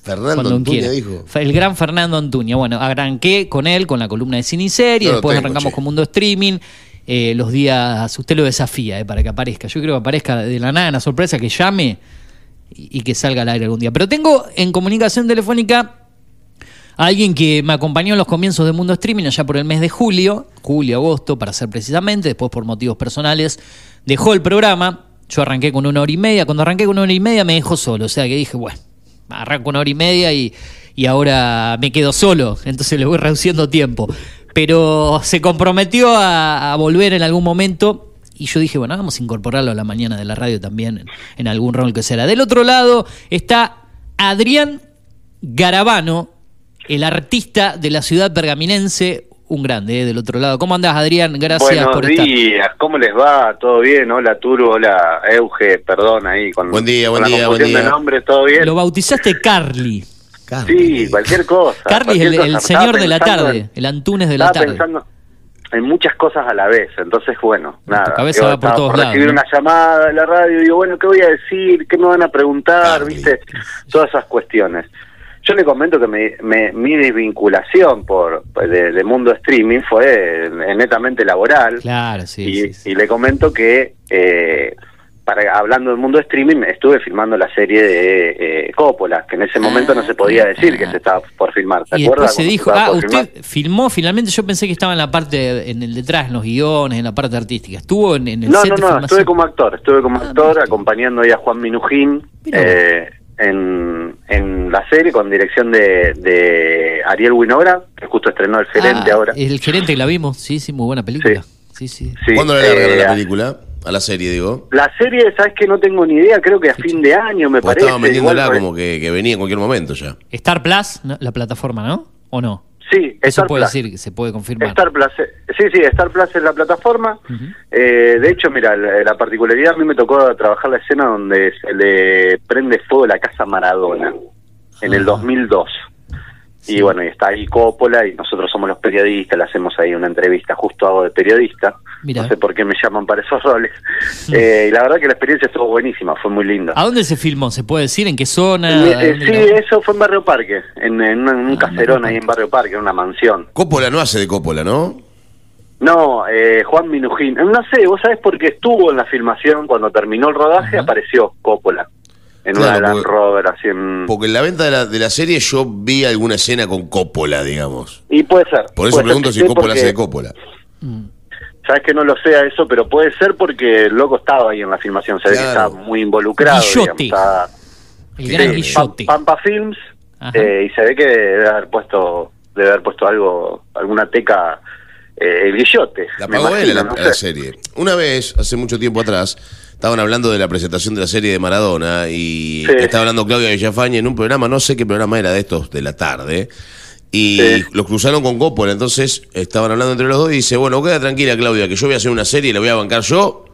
Fernando Antuña dijo. El gran Fernando Antuña. Bueno, arranqué con él, con la columna de cine y serie, No después tengo, arrancamos che. con Mundo Streaming. eh, los días, usted lo desafía eh, para que aparezca. Yo creo que aparezca de la nada, una sorpresa, que llame y, que salga al aire algún día. Pero tengo en comunicación telefónica a alguien que me acompañó en los comienzos de Mundo Streaming allá por el mes de julio, julio, agosto, para ser precisamente, después por motivos personales, dejó el programa. Yo arranqué con una hora y media. Cuando arranqué con una hora y media me dejó solo. O sea que dije, bueno, arranco una hora y media y, y ahora me quedo solo. Entonces le voy reduciendo tiempo. Pero se comprometió a volver en algún momento. Y yo dije, bueno, vamos a incorporarlo a la mañana de la radio también, en, en algún rol que será. Del otro lado está Adrián Garabano, el artista de la ciudad pergaminense, un grande, eh, del otro lado. ¿Cómo andás, Adrián? Gracias Buenos por estar. días, ¿cómo les va? ¿Todo bien? Hola Turo, hola Euge, perdón ahí con, Buen día, con buen la día, buen día. de nombres, ¿todo bien? Lo bautizaste Carly. Sí, cualquier cosa. Carly es el, señor de la tarde, en- el Antunes de la tarde. pensando en muchas cosas a la vez, entonces bueno, nada. cabeza yo va por todos lados, recibir ¿no? una llamada de la radio y digo, bueno, ¿qué voy a decir? ¿Qué me van a preguntar? ¿Viste? Todas esas cuestiones. Yo le comento que me- me- mi desvinculación por de, de mundo streaming fue netamente laboral. Claro, sí. y, y le comento que eh, para hablando del mundo streaming estuve filmando la serie de eh, Coppola que en ese momento no se podía decir que se estaba por filmar ¿te Ah, Y acuerdas? después se dijo, ah, filmar? usted filmó finalmente, yo pensé que estaba en la parte, en el detrás, en los guiones, en la parte artística. Estuvo en, en el no set no de no estuve como actor estuve Ah, como actor acompañando ahí a Juan Minujín eh, en, en la serie con dirección de, de Ariel Winograd que justo estrenó el gerente Ah, ahora El gerente que la vimos, sí, sí, muy buena película. Sí, sí. Sí, ¿Cuándo le eh, la película? A la serie, digo. la serie sabes que no tengo ni idea creo que a fin de año me Porque parece estaban vendiéndola igual, como que, que venía en cualquier momento ya. Star Plus, la plataforma, ¿no? ¿O no? Sí, Eso Star puede Plus. decir, se puede confirmar. Star Plus, eh, sí, sí, Star Plus es la plataforma. Eh, de hecho, mira, la, la particularidad a mí me tocó trabajar la escena donde se le prende fuego la casa Maradona en Ah. el 2002. Y bueno, y está ahí Coppola y nosotros somos los periodistas, le hacemos ahí una entrevista, justo hago de periodista. Mira. No sé por qué me llaman para esos roles. Eh, y la verdad que la experiencia estuvo buenísima, fue muy linda. ¿A dónde se filmó? ¿Se puede decir? ¿En qué zona? Eh, ¿A eh, sí, eso fue en Barrio Parque, en, en un, un caserón ahí en Barrio Parque, en una mansión. Coppola no hace de Coppola, ¿no? No, eh, Juan Minujín. No sé, vos sabés porque estuvo en la filmación, cuando terminó el rodaje, apareció Coppola. En Claro, una Land porque- Rover, así en... Porque en la venta de la, de la serie yo vi alguna escena con Coppola, digamos. Y puede ser. Por eso pregunto ser, si Coppola porque- hace de Coppola. Sabés que no lo sea eso, pero puede ser porque el loco estaba ahí en la filmación, se ve que estaba muy involucrado. Digamos, estaba- El gran Sí, Guillote. Pam- Pampa Films, eh, y se ve que debe haber puesto, debe haber puesto algo, alguna teca, eh, el guillote. La me pagó él a la, no a la serie. Una vez, hace mucho tiempo atrás, estaban hablando de la presentación de la serie de Maradona y Sí. estaba hablando Claudia Villafañe en un programa, no sé qué programa era de estos de la tarde, y Sí. los cruzaron con Coppola, entonces estaban hablando entre los dos y dice, bueno, queda tranquila Claudia, que yo voy a hacer una serie y la voy a bancar yo.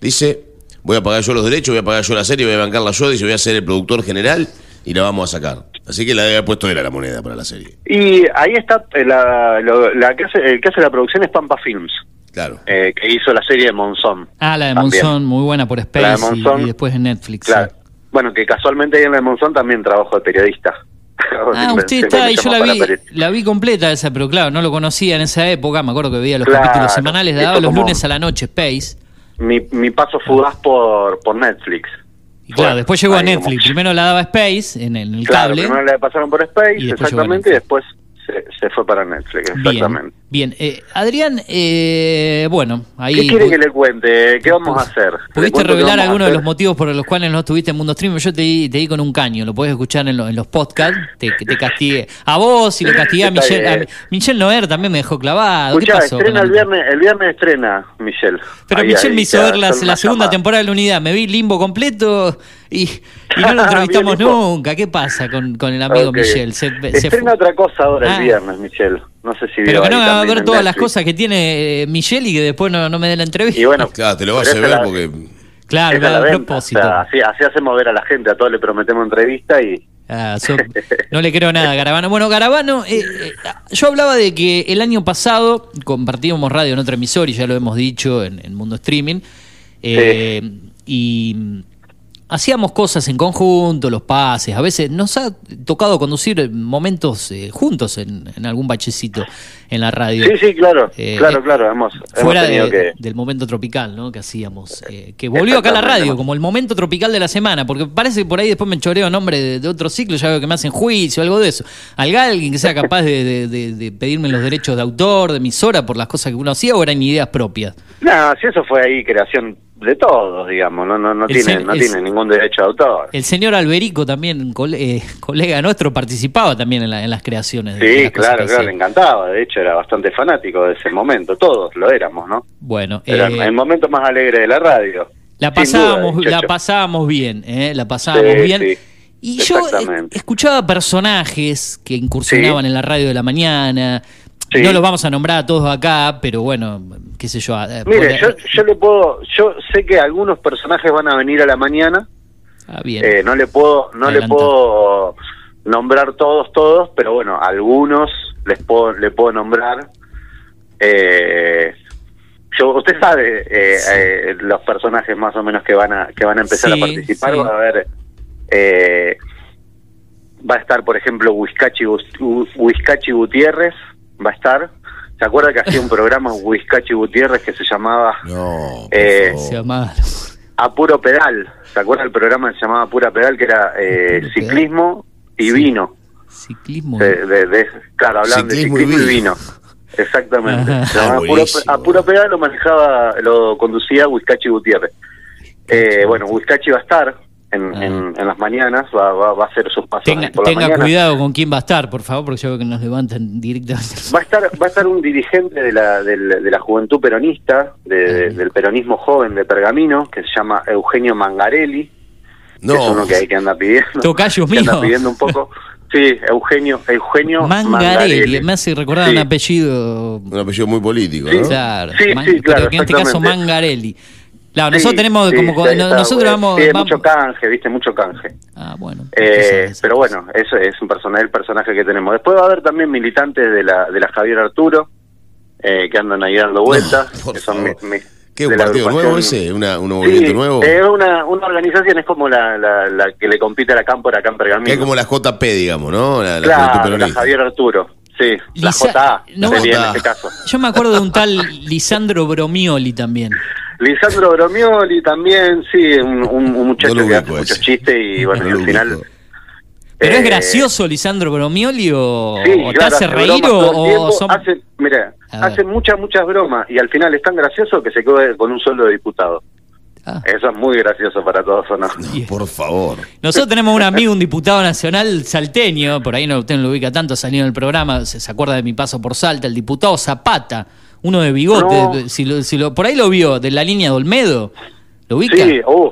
Dice, voy a pagar yo los derechos, voy a pagar yo la serie, voy a bancarla yo, dice, voy a ser el productor general y la vamos a sacar. Así que la había puesto él a la moneda para la serie. Y ahí está, eh, la, lo- la que hace, el que hace la producción es Pampa Films. Claro. eh, que hizo la serie de Monzón. Ah, la de También. Monzón, muy buena por La de Space y- después en Netflix. Claro. Bueno, que casualmente ahí en la de Monzón también trabajo de periodista. Ah, usted está y yo la vi, la vi completa esa, pero claro, no lo conocía en esa época. Me acuerdo que veía los Claro, capítulos semanales, la daba los lunes a la noche, Space. Mi, mi paso fugaz por, por Netflix. Y claro, Fue después llegó a Netflix. como- Primero la daba Space en, el- en el Claro, cable. primero le pasaron por Space, Y exactamente, y después se, se fue para Netflix, exactamente. bien. Eh, Adrián, eh, bueno, ahí... ¿Qué quiere que le cuente? ¿Qué vamos a hacer? ¿Le ¿Pudiste revelar algunos de los motivos por los cuales no estuviste en Mundo Stream? Yo te di, te di con un caño, lo podés escuchar en, lo- en los podcasts, te, te castigué. A vos y le castigué a Michelle. A, bien. Michelle Noer también me dejó clavado. ¿Qué pasó? estrena el viernes, el viernes estrena, Michelle. Pero Ahí, Michelle ahí, me hizo ver la, segunda temporada de la unidad. Me vi limbo completo y, y no lo entrevistamos Bien, Limbo. nunca. ¿Qué pasa con, con el amigo Ok. Michelle? Se, se Estrena otra cosa ahora Ah. el viernes, Michelle. No sé si Pero que no va a ver todas las cosas que tiene eh, Michelle y que después no, no me dé la entrevista. Y bueno, Claro, te lo vas a ver la- porque. Claro, a propósito. O sea, así, así hacemos ver a la gente, a todos le prometemos entrevista y... Ah, so- no le creo nada a Garabano. Bueno, Garabano, eh, eh, yo hablaba de que el año pasado compartíamos radio en otra emisora y ya lo hemos dicho en, en Mundo Streaming. eh, Y hacíamos cosas en conjunto, los pases. A veces nos ha tocado conducir momentos eh, juntos en, en algún bachecito en la radio. Sí, sí, claro, Eh, claro, claro, hemos, Fuera de- que... del momento tropical, ¿no? Que hacíamos. eh, que volvió acá a la radio, como el momento tropical de la semana, porque parece que por ahí después me choreo nombre de, de otro ciclo, ya veo que me hacen juicio, algo de eso. Alga alguien que sea capaz de pedirme los derechos de autor, de emisora, por las cosas que uno hacía, o eran ideas propias. No, si eso fue ahí creación de todos, digamos, no, no, no El tiene, no el- tiene ningún derecho de autor. El señor Alberico también, cole- eh, colega nuestro, participaba también en, la- en las creaciones. de Sí, las cosas claro, claro, le encantaba, de hecho era bastante fanático de ese momento, todos lo éramos, ¿no? Bueno, Era eh, el momento más alegre de la radio. La duda, pasábamos, la pasábamos bien, ¿eh? la pasábamos Sí, bien. sí, y yo eh, escuchaba personajes que incursionaban en la radio de la mañana. Sí. No los vamos a nombrar a todos acá, pero bueno, qué sé yo. eh, Mire, yo, yo le puedo, yo sé que algunos personajes van a venir a la mañana, Ah, bien. eh, no le puedo, no le puedo nombrar todos, todos, pero bueno, algunos les puedo, le puedo nombrar. Eh, yo, usted sabe eh, eh, los personajes más o menos que van a que van a empezar Sí, a participar. sí. Va a haber, eh, va a estar, por ejemplo, Huizcachi Gutiérrez, va a estar. ¿Se acuerda que hacía un programa Huizcachi Gutiérrez que se llamaba No. eh, Se llama- A Puro Pedal? ¿Se acuerda el programa que se llamaba Pura Pedal que era eh, Pedal. ciclismo y Sí. vino? ciclismo. De, de- de- claro, hablaban Ciclismo de ciclismo y vino. vino. Exactamente. Llamaba Ah, Puro, a Puro Pedal lo manejaba, lo conducía Huizcachi Gutiérrez. Eh, bueno, Huizcachi va a estar en, Ah. en, en las mañanas, va, va, va a hacer sus pasos Tenga, por cuidado con quién va a estar, por favor, porque yo veo que nos levantan directamente. Va a estar va a estar un dirigente de la, de la juventud peronista, de- de- del peronismo joven de Pergamino, que se llama Eugenio Mangarelli, que es No. uno que hay que anda pidiendo. Tocayo que anda pidiendo un poco. Sí, Eugenio, Eugenio Mangarelli, Mangarelli. me hace recordar Sí. un apellido. Un apellido muy político, Sí. ¿no? Claro, Sí, Man- sí, pero claro, que en este caso exactamente. Mangarelli. Claro, Sí, nosotros tenemos sí, como. está, nosotros bueno. vamos. Sí, hay vamos- mucho canje, viste, mucho canje. Ah, bueno. Eh, pero bueno, eso es un personaje, el personaje que tenemos. Después va a haber también militantes de la, de la Javier Arturo, eh, que andan ahí dando vueltas. por que son favor. mi- mi- ¿Qué, un partido nuevo ese? Una, ¿Un Sí, movimiento nuevo? es una, una organización, es como la, la, la que le compite a la Cámpora acá en Pergamino. Que es como la JP, digamos, ¿no? La, claro, la. Javier Arturo, sí, la JA, no, sería en este caso. Yo me acuerdo de un tal Lisandro Bromioli también. Lisandro Bromioli también, sí, un, un- un muchacho No que hace muchos ese. chistes y bueno, No y al final... ubico. ¿Pero es eh, gracioso Lisandro Bromioli o, Sí, o te claro, hace hace reír bromas o, son- hace, mira, hace muchas, muchas bromas y al final es tan gracioso que se queda con un de diputado. Ah. Eso es muy gracioso para todos, ¿o no? Por favor. Nosotros tenemos un amigo, un diputado nacional salteño, por ahí no, usted no lo ubica tanto, salió en el programa, se, se acuerda de mi paso por Salta, el diputado Zapata, uno de bigote, No. si lo, si lo- por ahí lo vio, de la línea de Olmedo, ¿lo ubica? Sí, uh,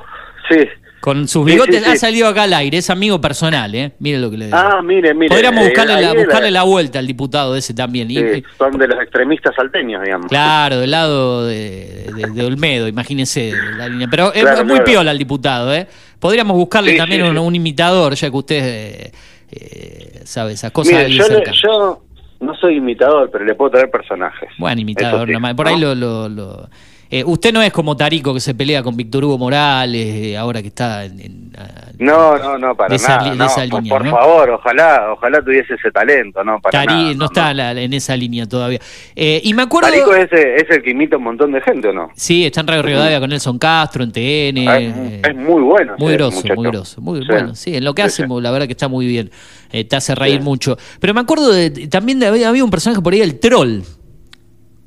sí. Con sus bigotes sí, sí. ha salido acá al aire, es amigo personal, ¿eh? Mire lo que le digo. Ah, mire, mire. Podríamos eh, buscarle, la, buscarle la vuelta al diputado ese también. Y- sí, son de los extremistas salteños, digamos. Claro, del lado de, de- de Olmedo, imagínese la línea. Pero es muy claro. piola el diputado, ¿eh? Podríamos buscarle también un, imitador, ya que usted eh, eh, sabe esas cosas. Mire, yo, le- cercano. yo no soy imitador, pero le puedo traer personajes. Bueno, imitador, sí, nomás. por ¿no? ahí lo, lo, lo- Eh, usted no es como Tarico que se pelea con Víctor Hugo Morales, eh, ahora que está en, en- No, no, no, para esa nada. no, por, línea, por ¿no? favor, ojalá, ojalá tuviese ese talento, no, para Tari- nada. no, está la- en esa línea todavía. Eh, y me acuerdo... Tarico es, es el que imita un montón de gente, ¿o no? Sí, está en Radio Rivadavia con Nelson Castro, en TN. Ah, eh, es, es muy bueno. Muy ese grosso, muchacho. muy grosso. Muy Sí. bueno, sí, en lo que Sí, hace, sí. la verdad que está muy bien. Te hace reír mucho. Pero me acuerdo de, también de había, había un personaje por ahí, el troll,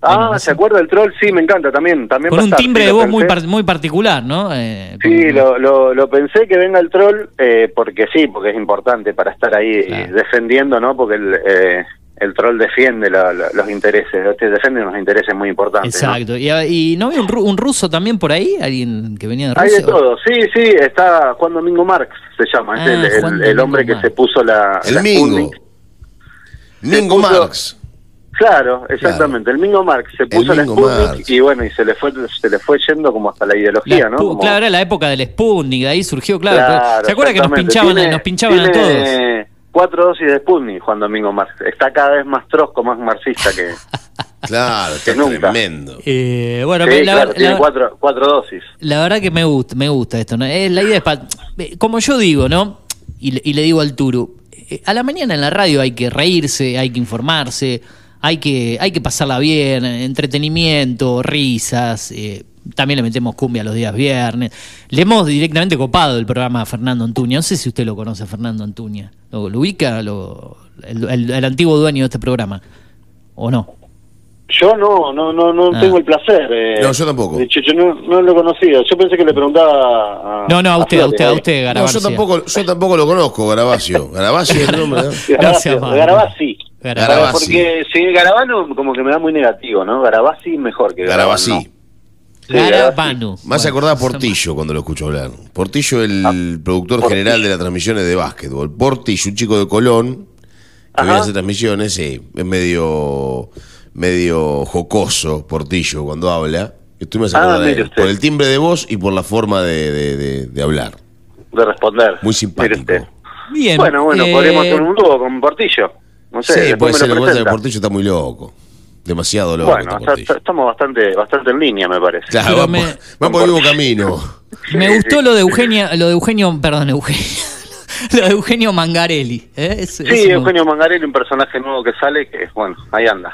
Ah, ¿se acuerda del troll? Sí, me encanta también. también con un estar, timbre sí, de voz muy, par- muy particular, ¿no? Eh, Sí, lo, lo, lo pensé que venga el troll eh, porque sí, porque es importante para estar ahí eh, defendiendo, ¿no? Porque el, eh, el troll defiende la- la- los intereses, este defiende unos intereses muy importantes. ¿no? Exacto. Y, y no había un, ru- un ruso también por ahí? ¿Alguien que venía de Hay Rusia? de todo, sí, sí, está Juan Domingo Marx, se llama, es Ah, el, el- el Domingo hombre que Marx. se puso la... El la Mingo. Mingo Marx. Claro, exactamente, el Mingo Marx se puso la Mingo Sputnik Marx. y bueno, y se le fue se le fue yendo como hasta la ideología, La ¿no? Como- Claro, era la época del Sputnik, de ahí surgió, claro. Claro, ¿Se acuerda que nos pinchaban, Tiene- nos pinchaban a todos? cuatro dosis de Sputnik, Juan Domingo Marx. Está cada vez más trosco, más marxista que, Claro, está que nunca. tremendo. Eh, bueno, Sí, la, claro, la- tiene cuatro, cuatro dosis. la verdad que me gusta, me gusta esto. ¿no? Eh, la idea es pa- eh, como yo digo, ¿no? Y, le- y le digo al Turu, eh, a la mañana en la radio hay que reírse, hay que informarse, hay que, hay que pasarla bien, entretenimiento, risas. eh, también le metemos cumbia los días viernes. Le hemos directamente copado el programa a Fernando Antuña. No sé si usted lo conoce, a Fernando Antuña. ¿Lo, lo ubica? Lo- el, el- el antiguo dueño de este programa. ¿O no? Yo no, no, no, no Ah. tengo el placer. eh. No, yo tampoco. De hecho, yo no, no lo conocía. Yo pensé que le preguntaba a. No, no, a usted, a Flores, usted, a usted, No, yo tampoco, yo tampoco lo conozco, Garabasio. Garabasio es el nombre, ¿no? Garabasi. Garabasi. Porque si Garabano como que me da muy negativo, ¿no? Garabasi mejor que Garabano. Garabasí. Garabano. Más Bueno, acordaba Portillo cuando lo escucho hablar. Portillo, el Ah, productor general de las transmisiones de básquetbol. Portillo, un chico de Colón, que viene a hacer transmisiones, sí, es medio, medio jocoso, Portillo, cuando habla. Estoy más Ah, acordado de él, usted. por el timbre de voz y por la forma de, de- de- de hablar. De responder. Muy simpático. Bien. Bueno, bueno, eh, podríamos hacer un dúo con Portillo. No sé, sí, puede ser, es presenta. Portillo está muy loco. Demasiado loco. Bueno, o sea, estamos bastante bastante en línea, me parece. Claro, va, me- por, va por el mismo camino. Me gustó lo de Eugenia, lo de Eugenio, perdón, Eugenio. Lo de Eugenio Mangarelli. ¿eh? Ese- Sí, Eugenio Mangarelli, un personaje nuevo que sale, que bueno, ahí anda.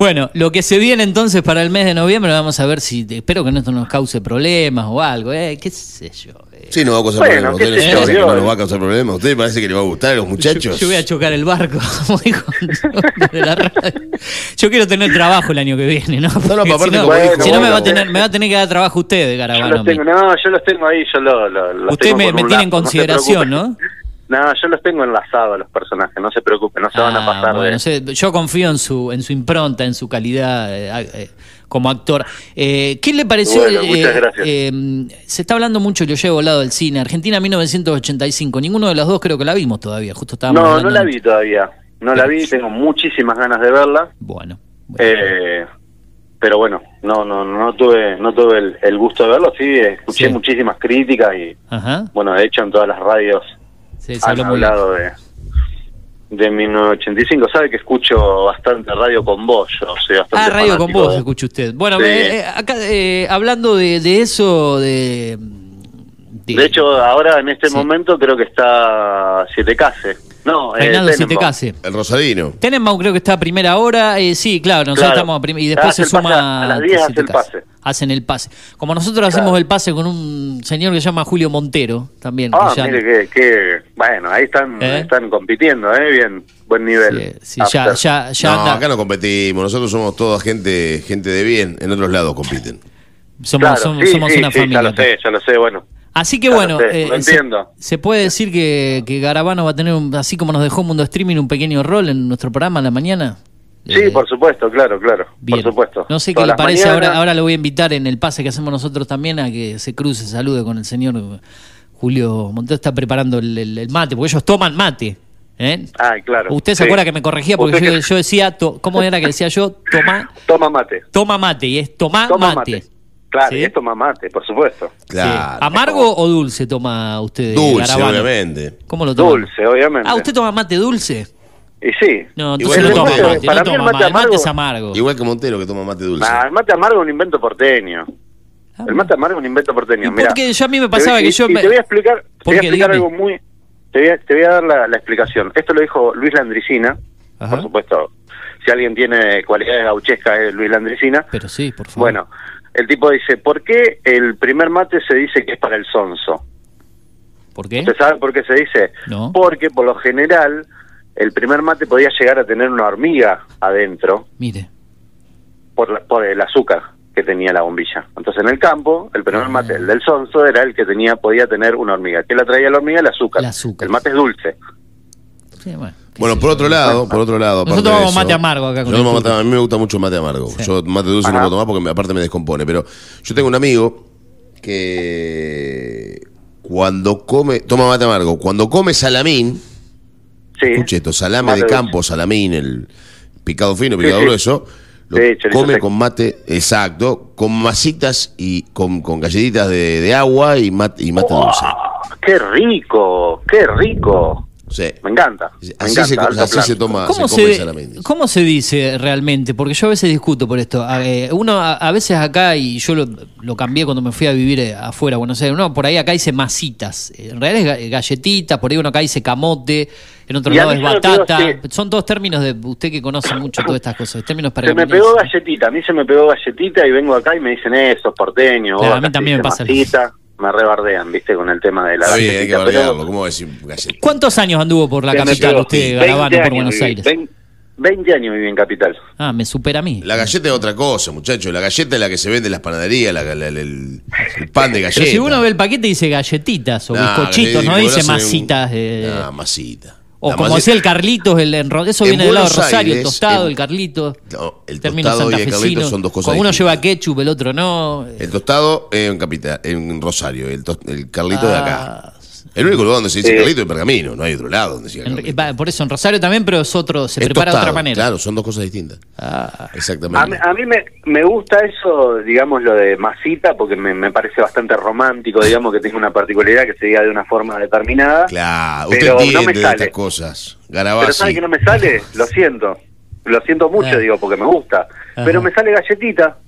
Bueno, lo que se viene entonces para el mes de noviembre, vamos a ver si. Espero que esto no nos cause problemas o algo, ¿eh? ¿Qué sé yo? eh. Sí, no va a causar Bueno, problemas. qué ¿Usted yo, parece que yo- no nos va a causar problemas? ¿A usted parece que le va a gustar a los muchachos? Yo voy a chocar el barco, como dijo de la radio. Yo quiero tener trabajo el año que viene, ¿no? Porque pero aparte si no, si no me, va a Bueno, tener, me va a tener que dar trabajo usted, Yo Garabano. los tengo, no, yo los tengo ahí, yo lo- lo- los Usted tengo me, me tiene en no consideración. ¿no? No, yo los tengo enlazados a los personajes, no se preocupe, no se van a Ah, pasar bueno, de... sé, yo confío en su en su impronta, en su calidad eh, eh, como actor. Eh, ¿Qué le pareció? Bueno, eh, muchas gracias. eh, se está hablando mucho, yo llevo al lado del cine. Argentina 1985. Ninguno de los dos creo que la vimos todavía. Justo estábamos No, no la vi todavía, no la vi, tengo muchísimas ganas de verla. Bueno. Eh, pero bueno, no no no tuve no tuve el, el gusto de verlo, sí, escuché Sí. muchísimas críticas y Ajá. bueno, de hecho en todas las radios Sí, se habló muy bien. hablado de de 1985, sabe que escucho bastante radio con vos, yo soy bastante Ah, radio con vos, de- escucha usted. Bueno, Sí. me- eh, acá eh, hablando de, de eso, de, De hecho, ahora en este momento creo que está Siete Case. No, eh, Reinaldo Tenenbaum. Sietecase. El Rosadino. Tenenbaum creo que está a primera hora, eh, sí, claro, nosotros Claro. estamos a prim- y después se suma a las 10 hace el pase. Hacen el pase. Como nosotros hacemos el pase con un señor que se llama Julio Montero, también. Ah, que ya- mire que, que bueno, ahí están ¿Eh? están compitiendo, eh, bien, buen nivel. sí, ya, ya, ya no, anda- acá no competimos. Nosotros somos toda gente, gente de bien. En otros lados compiten. somos, Claro, somos, sí, somos sí, una sí, familia. Ya lo sé, ya lo sé, bueno. Así que bueno, sé, eh, se, entiendo. se puede decir que, que Garabano va a tener, un- así como nos dejó Mundo Streaming, un pequeño rol en nuestro programa a la mañana. Sí, por supuesto, claro, claro, Bien. por supuesto. No sé qué le parece, mañanas. ahora, ahora lo voy a invitar en el pase que hacemos nosotros también a que se cruce, salude con el señor Julio Montero, está preparando el, el- el mate, porque ellos toman mate. ¿eh? Ah, claro. Usted se sí. acuerda que me corregía porque yo, que- yo decía, to- ¿cómo era que decía yo? Toma, Toma mate. toma mate, y es toma, Toma mate. mate. Claro, Sí. y es toma mate, por supuesto. Claro. ¿Amargo o dulce toma usted? Dulce, Garabano? obviamente. ¿Cómo lo toma? Dulce, obviamente. Ah, ¿usted toma mate dulce? Y sí. No, Igual entonces no que toma Montero. mate, Para no mí el toma mate mate. El mate amargo- es amargo. Igual que Montero que toma mate dulce. Nah, el mate amargo es un invento porteño. El mate amargo es un invento porteño. ¿Y Mirá, por qué? Yo a mí me pasaba que y- yo y me- Te voy a explicar, te ¿Por voy a explicar algo muy... Te voy a, te voy a dar la, la explicación. Esto lo dijo Luis Landricina, Ajá. por supuesto. Si alguien tiene cualidades gauchescas es Luis Landricina. Pero sí, por favor. Bueno, el tipo dice, ¿por qué el primer mate se dice que es para el sonso? ¿Por qué? ¿Usted sabe por qué se dice? No. Porque por lo general el primer mate podía llegar a tener una hormiga adentro Mire. por, la- por el azúcar que tenía la bombilla. Entonces en el campo, el primer mate, el del sonso, era el que tenía podía tener una hormiga. ¿Qué la traía la hormiga? El azúcar. El mate es dulce. Sí, bueno. Bueno, por otro lado, por otro lado, aparte Nosotros tomamos eso- mate amargo acá con Yo tomo mate- a mí me gusta mucho mate amargo. Yo mate dulce no puedo tomar porque me- aparte me descompone. Pero yo tengo un amigo que cuando come, toma mate amargo, cuando come salamín, escuche esto, salame de campo, salamín, el picado fino, Sí, picado sí. grueso, lo Sí, come con mate, exacto, con masitas y con, con galletitas de, de agua y mate, y mate dulce. ¡Qué rico! ¡Qué rico! Sí. Me encanta. Me Así, encanta, se, así plan. se toma, ¿Cómo se. ¿Cómo se dice realmente? Porque yo a veces discuto por esto. A- eh, uno a, a veces acá, y yo lo, lo cambié cuando me fui a vivir eh, afuera, a Buenos Aires, uno por ahí acá dice masitas. Eh, En realidad es ga- galletitas, por ahí uno acá dice camote, en otro Y lado es pegó, batata. sí. Son todos términos de usted que conoce mucho todas estas cosas, términos para Se me pegó galletita, a mí se me pegó galletita y vengo acá y me dicen eso, es porteño. Claro, a mí también me pasa masita, me rebardean, viste, con el tema de la bien, hay que bardearlo. ¿Cómo decir galleta? ¿Cuántos años anduvo por la capital usted, 20 Garabano, por años Buenos viví, Aires? 20, 20 años viví en Capital. Ah, me supera a mí. La galleta es otra cosa, muchachos. La galleta es la que se vende en las panaderías, la- la- la- el, el pan de galleta. Pero si uno ve el paquete dice galletitas o Nah, bizcochitos, no dice masitas. eh, Ah, masita. O como decía el Carlitos, el eso En viene del lado de Rosario, el Aires, tostado, en- el Carlito. No, el tostado y el santafesinos. Carlito son dos cosas uno lleva ketchup, el otro no. El tostado en capital, en Rosario, el, tos- el Carlito de Ah. acá. El único lugar donde se dice Sí. Carlito es Pergamino, no hay otro lado donde se diga En- Carlito. por eso en Rosario también, pero es otro, se Es prepara de otra manera. Claro, son dos cosas distintas. Ah. Exactamente. A mí, a mí me, me gusta eso, digamos, lo de masita, porque me, me parece bastante romántico, digamos, que tenga una particularidad que se diga de una forma determinada. Claro, usted pero entiende no me de sale. estas cosas. Pero. ¿sabe que no me sale? Lo siento. Lo siento mucho, Ah. digo, porque me gusta. Ajá. Pero me sale galletita.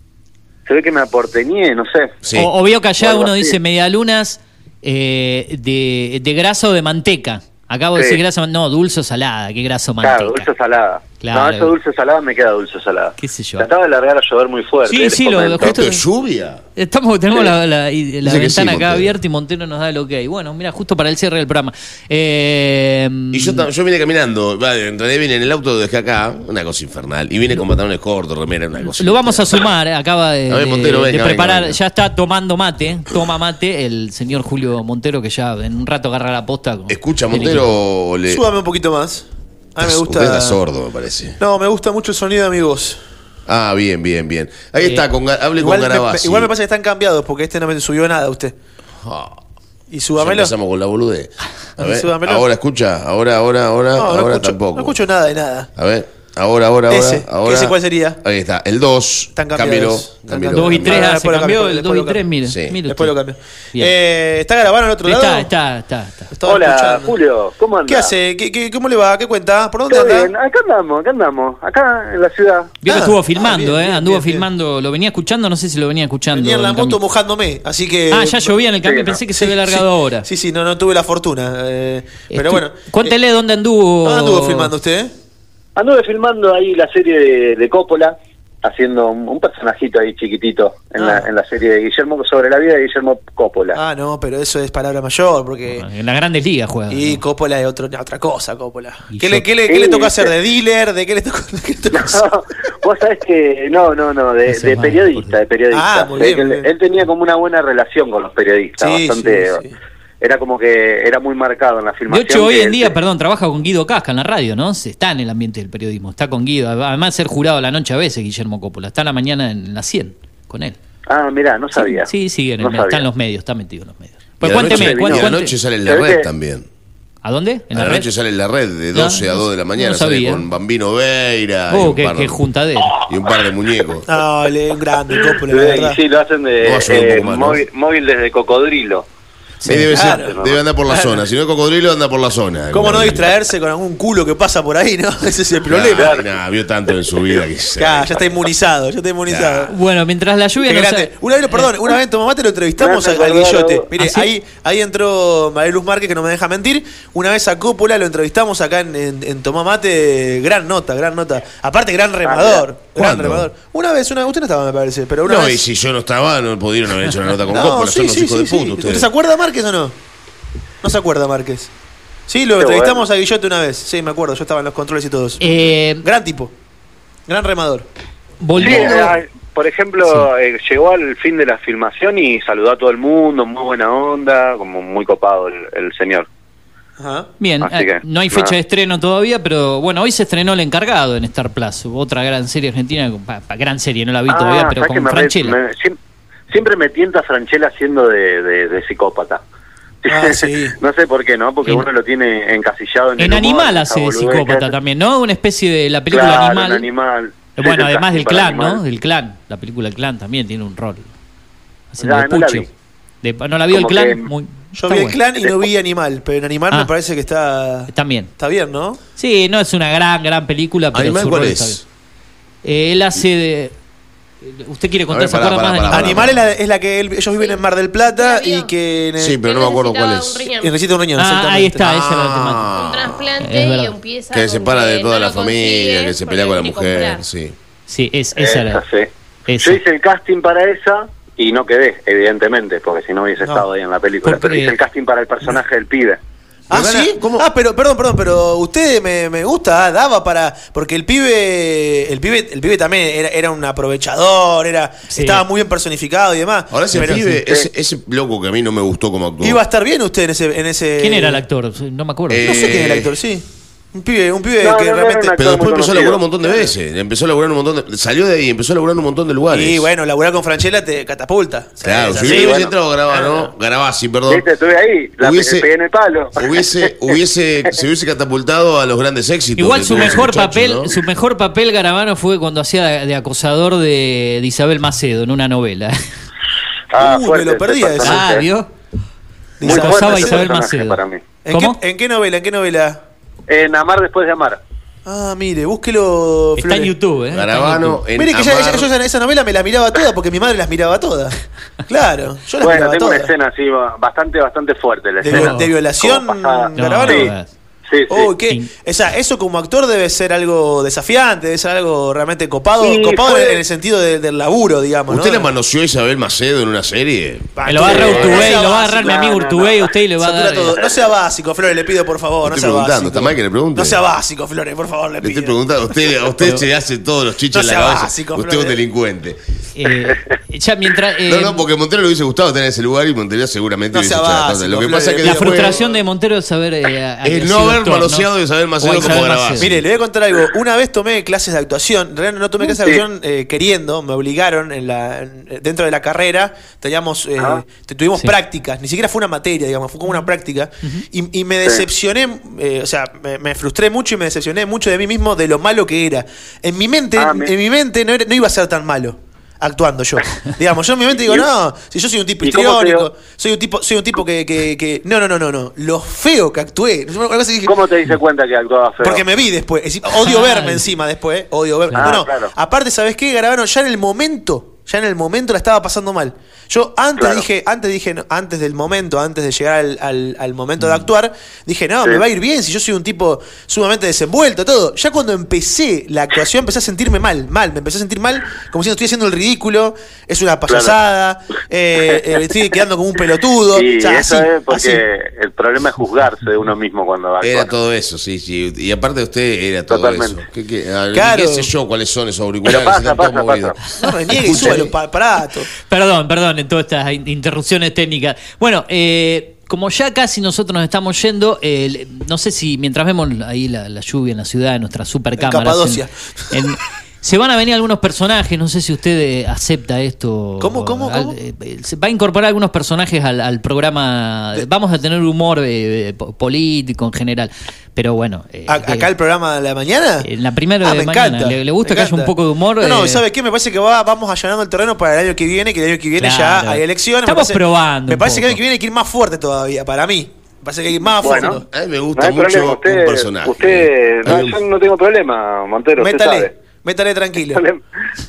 Se ve que me aporteñé, no sé. O, o veo que allá uno así. dice medialunas eh, de, de grasa o de manteca. Vos Sí. decís grasa, no, dulce o salada, qué grasa o manteca. Claro, dulce o salada. Claro. No, eso dulce salada me queda dulce salada. ¿Qué sé yo? Se acaba de largar a llover muy fuerte. Sí, sí, lo- justo- lluvia? Estamos, tenemos Sí. la, la- la ventana sí, acá Montero. abierta y Montero nos da el ok. Bueno, mira, justo para el cierre del programa. Eh, Y yo, yo vine caminando, va, en realidad vine en el auto, lo dejé acá, una cosa infernal. Y vine con pantalones cortos, remera, una cosa. lo vamos a sumar, eh, acaba de, A ver, de- Montero, de venga, preparar, venga, venga. ya está tomando mate, toma mate el señor Julio Montero que ya en un rato agarra la posta. con- ¿Escucha Montero o le.? Súbame un poquito más. A mí me gusta. Usted está sordo, me parece. No, me gusta mucho el sonido de mi voz. Ah, bien, bien, bien. Ahí Eh, está, con, hable igual con me, Garabasi. igual me pasa que están cambiados porque este no me subió nada usted. Y Ya súbamelo. empezamos con la boludez. A ver, Súbamelo. ahora escucha, ahora, ahora, ahora, No, no ahora escucho, tampoco. no escucho nada de nada. A ver, ahora, ahora, ahora. Ese, ahora. ¿ese cuál sería? Ahí está, el 2. Están cambiados. y tres, Ah, ah, se después lo cambió cambio, el después 2 y lo 3, cambio. mire. Sí. mire Después lo. Bien. Eh, ¿Está grabando al otro lado? Está, está, está. Estaba Hola, escuchando. Julio, ¿cómo andas? ¿Qué hace? ¿Qué, qué- cómo le va? ¿Qué cuenta? ¿Por dónde anda? bien, acá andamos, acá andamos, acá en la ciudad. Vio que Ah, estuvo ah, filmando, bien, ¿eh? Anduvo bien, bien. filmando, lo venía escuchando, no sé si lo venía escuchando. Venía en la moto mojándome, así que... Ah, ya llovía en el cambio, pensé que se había largado ahora. Sí, sí, no, no tuve la fortuna. eh, pero bueno. Cuéntele dónde anduvo. ¿Dónde anduvo filmando usted? Anduve filmando ahí la serie de, de Coppola, haciendo un, un personajito ahí chiquitito en, la, Ah. en la serie de Guillermo, sobre la vida de Guillermo Coppola. Ah, no, pero eso es palabra mayor, porque... En las grandes ligas juega. Y Coppola es otro, otra cosa, Coppola. ¿Qué, le, qué le- qué Sí, le toca viste. hacer? ¿De dealer? ¿De qué le toca, de qué le toca hacer? Vos sabés que, no, no, no, de, periodista, de periodista. Ah, muy bien, muy él, bien. él tenía como una buena relación con los periodistas, Sí, bastante... sí, sí. Era como que era muy marcado en la De filmación. hecho, hoy en día, perdón, trabaja con Guido Casca en la radio, ¿no? Se- Está en el ambiente del periodismo, está con Guido. Además de ser jurado a la noche a veces, Guillermo Coppola. Está en la mañana en la 100 con él. Ah, mirá, no sabía. Sí, sí, en el No está en los medios, está metido en los medios. Y Pues a cuénteme, cuán- y a la cuánte- noche sale en la red que- también. ¿A dónde? ¿En A la la red? noche sale en la red de No, 12 a no- 2 de la mañana. no sale sabía. con Bambino Veira y, Oh, un qué, par, qué juntadera. y un par de muñecos. No, le un grande, Coppola, la Sí, verdad. sí, lo hacen de eh, móvil, móvil desde Cocodrilo. Ahí debe, ser- debe andar por la Claro. zona. Si no es cocodrilo, anda por la zona. ¿Cómo no distraerse con algún culo que pasa por ahí, no? Ese es el problema. Nah, vio tanto en su vida que se- Claro, ya está inmunizado, ya está inmunizado. Bueno, mientras la lluvia no grande. se- Una vez, perdón, una vez en Tomamate lo entrevistamos al, Guillote. Mire, ¿Ah, sí? ahí, ahí entró María Luz Márquez, que no me deja mentir. Una vez a Coppola lo entrevistamos acá en, en, en Tomamate. Gran nota, gran nota. Aparte, gran remador. Gran ¿Cuándo? remador. Una vez, una, usted no estaba, me parece, pero una No, y vez. si yo no estaba, no pudieron haber hecho una nota con No, Coppola. sí, Son los sí, hijos sí, de sí. puta ¿Usted ustedes. se acuerda, Márquez, o no? ¿No se acuerda, Márquez? Sí, lo Qué entrevistamos bueno. a Guillote una vez. Sí, me acuerdo, yo estaba en los controles y todos. Eh, Gran tipo. Gran remador. Sí, volviendo. eh, por ejemplo, eh, llegó al fin de la filmación y saludó a todo el mundo, muy buena onda, como muy copado el, el señor. Ajá. Bien, eh, no hay fecha nada. de estreno todavía, pero bueno, hoy se estrenó El Encargado en Star Plus, otra gran serie argentina, pa- pa- gran serie, no la vi todavía, pero Ah, ¿sabes que con Franchella. me- siempre me tienta Franchella haciendo de, de- de psicópata. Ah, sí. no sé por qué, ¿no? Porque En- uno lo tiene encasillado en, En el humor, Animal hace de psicópata también, ¿no? Una especie de la película Claro, Animal. Bueno, sí, además del clan, Animal. ¿no? Del clan. La película El Clan también tiene un rol. Haciendo Ya, de no la Pucho. vi. De- no la vio el clan. que- muy, Yo está vi el bueno. clan y no vi Animal, pero en Animal Ah. me parece que está, También. está bien, ¿no? Sí, no es una gran, gran película, pero ¿Animal su cuál rol es? está bien. Eh, él hace de... ¿Usted quiere contar? ¿Se acuerda más de Animal? Animal es la, es la que él- ellos viven en Mar del Plata y que... en el- Sí, pero no me acuerdo cuál es. necesita un riñón, Ah, exactamente. ahí está, esa es la temática. Ah, Un trasplante y verdad. empieza que se separa de toda no la familia, que se pelea con la mujer. comprar. Sí. Sí, es, esa era. Sí. esa. Yo hice el casting para esa y no quedé, evidentemente, porque si no hubiese No. estado ahí en la película. Pero hice el casting para el personaje del pibe. Ah, ¿sí? ¿cómo? Ah, pero, perdón, perdón, pero usted me, me gusta, ah, daba para... Porque el pibe, el pibe, el pibe también era, era un aprovechador, era Sí. estaba muy bien personificado y demás. Ahora ese Pero pibe, sí. ese, ese loco que a mí no me gustó como actuó. Iba a estar bien usted en ese... En ese ¿Quién era el actor? No me acuerdo. Eh, No sé quién era el actor, sí. Un pibe, un pibe No, que no, no, realmente... Pero después empezó a laburar un montón de veces. Empezó a laburar un montón de, Salió de ahí, empezó a laburar en un montón de lugares. Y bueno, laburar con Franchella te catapulta. Claro, si hubiese bueno. entrado Garabano, Garabasi, perdón. Viste, estuve ahí, la Hubiese- pe- pegué en el palo. Hubiese, hubiese, se hubiese catapultado a los grandes éxitos. Igual su mejor muchacho, papel, ¿no? su mejor papel Garabano fue cuando hacía de, acosador de, de Isabel Macedo en una novela. Ah, Uy, fuerte me lo perdí ese ese. ah. ¿vio? Muy Acosaba a Isabel Macedo. para mí. ¿En ¿Cómo? Qué, ¿En qué novela? ¿En qué novela? En Amar después de Amar. Ah, mire, búsquelo. Está en. YouTube, ¿eh? Garabano YouTube. en Mire que ya- Amar. ya- yo esa, esa novela me la miraba toda porque mi madre las miraba todas. Claro, yo las Bueno, miraba tengo una escena así ba- bastante, bastante fuerte. La ¿De, escena. de violación, Garabano? Sí. No, Sí, sí. Oh, ¿qué? O sea, eso como actor debe ser algo desafiante, debe ser algo realmente copado, Sí, copado fue- en el sentido de- del laburo, digamos. ¿Usted ¿no? le manoseó a Isabel Macedo en una serie? Lo va a agarrar No Urtubey, lo va a agarrar mi amigo No, no, Urtubey, no. usted y le va a dar. todo. No sea básico, Flores, le pido por favor, no Estoy sea preguntando, básico. está mal que le pregunte. No sea básico, Flores, por favor, le Le estoy pido. preguntando, usted, a usted se hace todos los chichos No en la cabeza. básico, usted es un delincuente. Eh, ya mientras. eh, no, no, porque Montero le hubiese gustado tener ese lugar y Montero seguramente No hubiese hecho cosas. Lo que pasa es que la frustración de Montero es saber. eh, a- Haber no Isabel Macedo como. Macedo. Mire, le voy a contar algo. Una vez tomé clases de actuación. En realidad no tomé clases de actuación eh, queriendo, me obligaron en la, en- dentro de la carrera. Teníamos, eh, Ah. tuvimos Sí. prácticas, ni siquiera fue una materia, digamos, fue como una práctica. y, y me decepcioné, eh, o sea, me, me frustré mucho y me decepcioné mucho de mí mismo de lo malo que era. En mi mente, Ah, me- en mi mente no, era- no iba a ser tan malo. Actuando yo. Digamos, yo en mi mente digo, ¿Y- no, si yo soy un tipo histriónico, soy un tipo, soy un tipo que, que, que- No, no, no, no, no. Lo feo que actué. Dije, ¿Cómo te diste cuenta que actuaba feo? porque me vi después. Es odio Ay. verme encima después. Odio verme. Claro. no, no. Ah, claro. Aparte, ¿sabes qué? Garabano, ya en el momento, ya en el momento la estaba pasando mal. Yo antes Claro. dije, antes dije, no, antes del momento, antes de llegar al, al- al momento Mm. de actuar, dije, no, Sí. me va a ir bien si yo soy un tipo sumamente desenvuelto, todo. Ya cuando empecé la actuación empecé a sentirme mal, mal. Me empecé a sentir mal, como si estoy haciendo el ridículo, es una payasada, eh, eh, estoy quedando como un pelotudo. Y o sea, eso así, es porque así. el problema es juzgarse de uno mismo cuando va a Era todo eso, sí, sí. Y aparte de usted, era todo Totalmente. eso. ¿Qué, qué, Claro. qué sé yo cuáles son esos auriculares? Pero pasa, pasa, pasa. No reniegue y suba los pa- aparatos. Perdón, perdón, en todas estas in- interrupciones técnicas. Bueno, eh, como ya casi nosotros nos estamos yendo, eh, no sé si mientras vemos ahí la, la lluvia en la ciudad, en nuestras super. Capadocia. en- en- Se van a venir algunos personajes, no sé si usted eh, acepta esto. ¿Cómo, cómo, cómo? eh, eh, se va a incorporar algunos personajes al, al programa. Vamos a tener humor eh, po- político en general. Pero bueno. eh, acá el programa de la mañana. En la primera Ah, de me mañana. encanta, ¿Le, le gusta me que haya un poco de humor? No, no, eh, ¿sabe qué? Me parece que va, vamos allanando el terreno para el año que viene, que el año que viene Claro. ya hay elecciones. Estamos me parece, probando Me parece que el año que viene hay que ir más fuerte todavía, para mí. Me parece que hay que ir más a Bueno. A mí me gusta mucho problema, usted, un personaje. usted no, yo no tengo problema, Montero, usted Métale, sabe. Métale tranquilo. Yo le,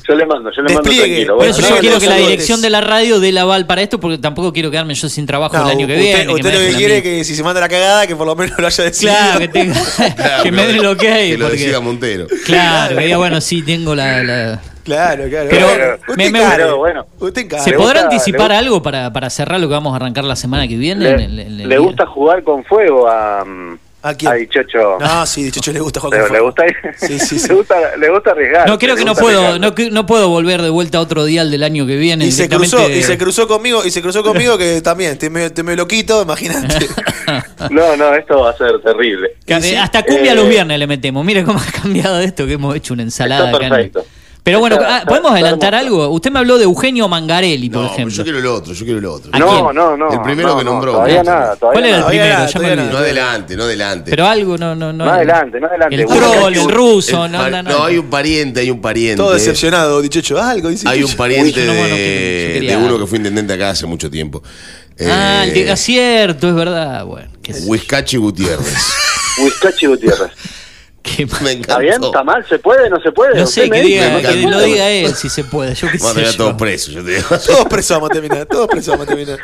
yo le mando, yo le mando Despliegue. tranquilo. Por Bueno, eso no, yo no, quiero no, que la dirección de la radio dé la aval para esto, porque tampoco quiero quedarme yo sin trabajo No, el año que usted, viene. usted lo que quiere es que si se manda la cagada, que por lo menos lo haya decidido. Claro, que, tenga, Claro, que me pero den el ok. Que lo porque- decida Montero. Claro, que diga, bueno, sí, tengo la. la- Claro, claro. Pero Bueno, me- usted me- pero bueno. Usted. ¿Se podrá gusta- anticipar algo para, para cerrar lo que vamos a arrancar la semana que viene? Le, en el- en el le día? gusta jugar con fuego a, mm, ¿A quién? a Dichocho. No, sí, Dichocho le gusta jugar le, gusta, Sí, sí, sí. le gusta, le gusta arriesgar. No, creo que no puedo, no, puedo volver de vuelta a otro día del año que viene. Y se cruzó, y se cruzó conmigo, y se cruzó conmigo que también, medio, estoy medio loquito, imagínate. No, no, esto va a ser terrible. Hasta cumbia eh, los viernes le metemos. Mire cómo ha cambiado esto, que hemos hecho una ensalada. Está acá en- perfecto. Pero bueno, Está- ah, está- ¿podemos adelantar algo? Usted me habló de Eugenio Mangarelli, por No, ejemplo. yo quiero el otro, yo quiero el otro. ¿A No, no, no. El primero no, que no, nombró. Todavía No, nada, todavía ¿Cuál era el. Todavía primero? nada, todavía. No adelante, no adelante. Pero algo, no, no, no. No adelante, no adelante. El troll, que- el ruso, El no, no, no. no, hay un pariente, hay un pariente. Todo decepcionado, Dichocho, algo dice Hay un pariente Uy, yo no, bueno, que- de, uno que fue intendente acá hace mucho tiempo. Ah, el Eh, de acierto, es verdad. Bueno. Huizcachi Gutiérrez. Huizcachi Gutiérrez. Qué Me ¿Está bien? encantó. ¿Está mal? ¿Se puede? ¿No se puede? No sé, que, diga, ¿no se que lo diga él si se puede. Yo qué Vamos a sé yo. todos presos, yo te digo. Todos presos vamos a terminar, todos presos vamos a terminar.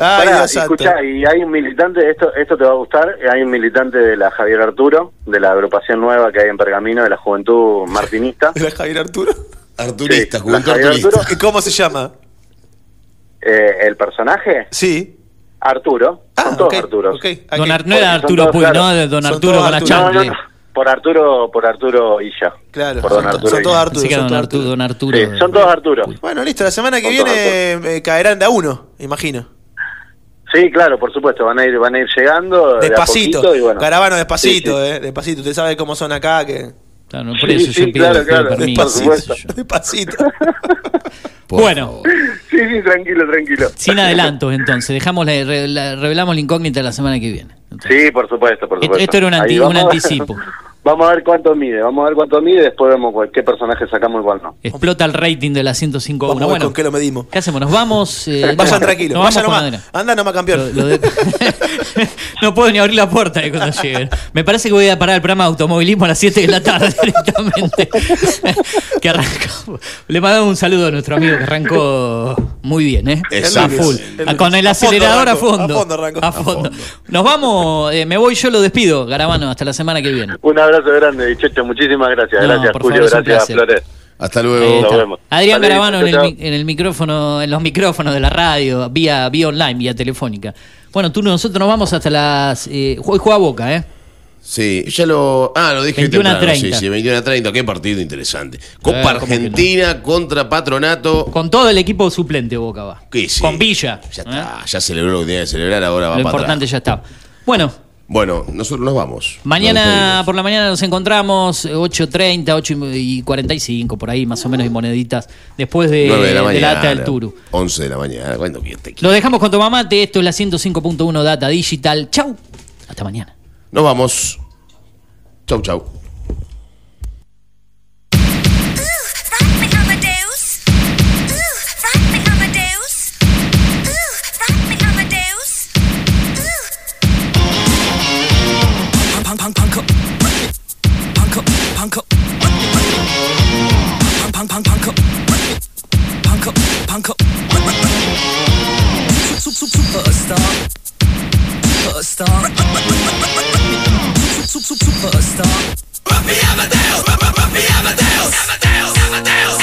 Ay, Pará, Dios santo. escuchá, y hay un militante, esto esto te va a gustar, hay un militante de la Javier Arturo, de la agrupación nueva que hay en Pergamino, de la Juventud Martinista. ¿Era Javier Arturo? Arturista, Sí, juventud la Javier arturista. Arturo. ¿Y cómo se llama? Eh, ¿El personaje? Sí. Arturo. Ah, Son todos ok, Arturos. ok. Don. Ar- no era Arturo Puy, claro. ¿no? De Don Arturo con la. No, no, no. Por Arturo, por Arturo Illa. Claro, Por Don son, Arturo son Illa. todos Arturo. Que son Don todos Arturo, Arturo. Don Arturo. Sí, son todos Arturo. Bueno, listo, la semana que Son viene eh, caerán de a uno, imagino. Sí, claro, por supuesto, van a ir, van a ir llegando de a Despacito. y bueno. Caravano, despacito, Sí, sí. eh. Despacito. Usted sabe cómo son acá, que. Claro, por Sí, eso sí, yo pido, claro, claro, permiso. por supuesto. Despacito. Por Bueno. Sí, sí, tranquilo, tranquilo. Sin adelantos, entonces. Dejamos la, re- la- revelamos la incógnita la semana que viene. Entonces, Sí, por supuesto, por Esto- supuesto. esto era un anti- anticipo. Vamos a ver cuánto mide, vamos a ver cuánto mide y después vemos cuál- qué personaje sacamos y cuál no. Explota el rating de la 105 a Vamos 1. a ver Bueno, con qué lo medimos. ¿qué hacemos? ¿Nos vamos? Eh, Vayan no, tranquilos, vamos vayan nomás. Anda nomás, campeón. Lo- lo de- no puedo ni abrir la puerta de cuando lleguen. Me parece que voy a parar el programa de automovilismo a las 7 de la tarde directamente. que arrancó. Le mandamos un saludo a nuestro amigo que arrancó muy bien, ¿eh? Exacto. A full. El- Con el a fondo acelerador a fondo. a fondo arrancó. A fondo. Nos vamos, eh, me voy, yo lo despido, Garabano, hasta la semana que viene. Un abrazo grande, Dichocho, muchísimas gracias. No, gracias, por Julio, favor, gracias. Flores. Hasta luego. Nos vemos. Adrián Garabano en el, en el micrófono, en los micrófonos de la radio, vía, vía online, vía telefónica. Bueno, tú nosotros nos vamos hasta las. Eh, hoy juega Boca, ¿eh? Sí, ya lo. Ah, lo dije 21 a temprano, 30. Sí, sí, 21 a 30. Qué partido interesante. Copa Eh. Argentina contra Patronato. Con todo el equipo suplente Boca va. Que sí. Con Villa. Ya ¿eh? está, ya celebró lo que tenía que celebrar, ahora va Lo para importante atrás. ya está. Bueno, Bueno, nosotros nos vamos. Mañana por la mañana nos encontramos eh, 8.30, 8 y 45, por ahí más o menos y moneditas, después de, 9 de la mañana. data del Turu. 11 de la mañana. Cuando Lo dejamos con Tomamate, esto es la 105.1 Data Digital. Chau, hasta mañana. Nos vamos. Chau, chau. superstar. Superstar. Superstar. Rufy Amadeus. Rufy Amadeus. Amadeus. Amadeus.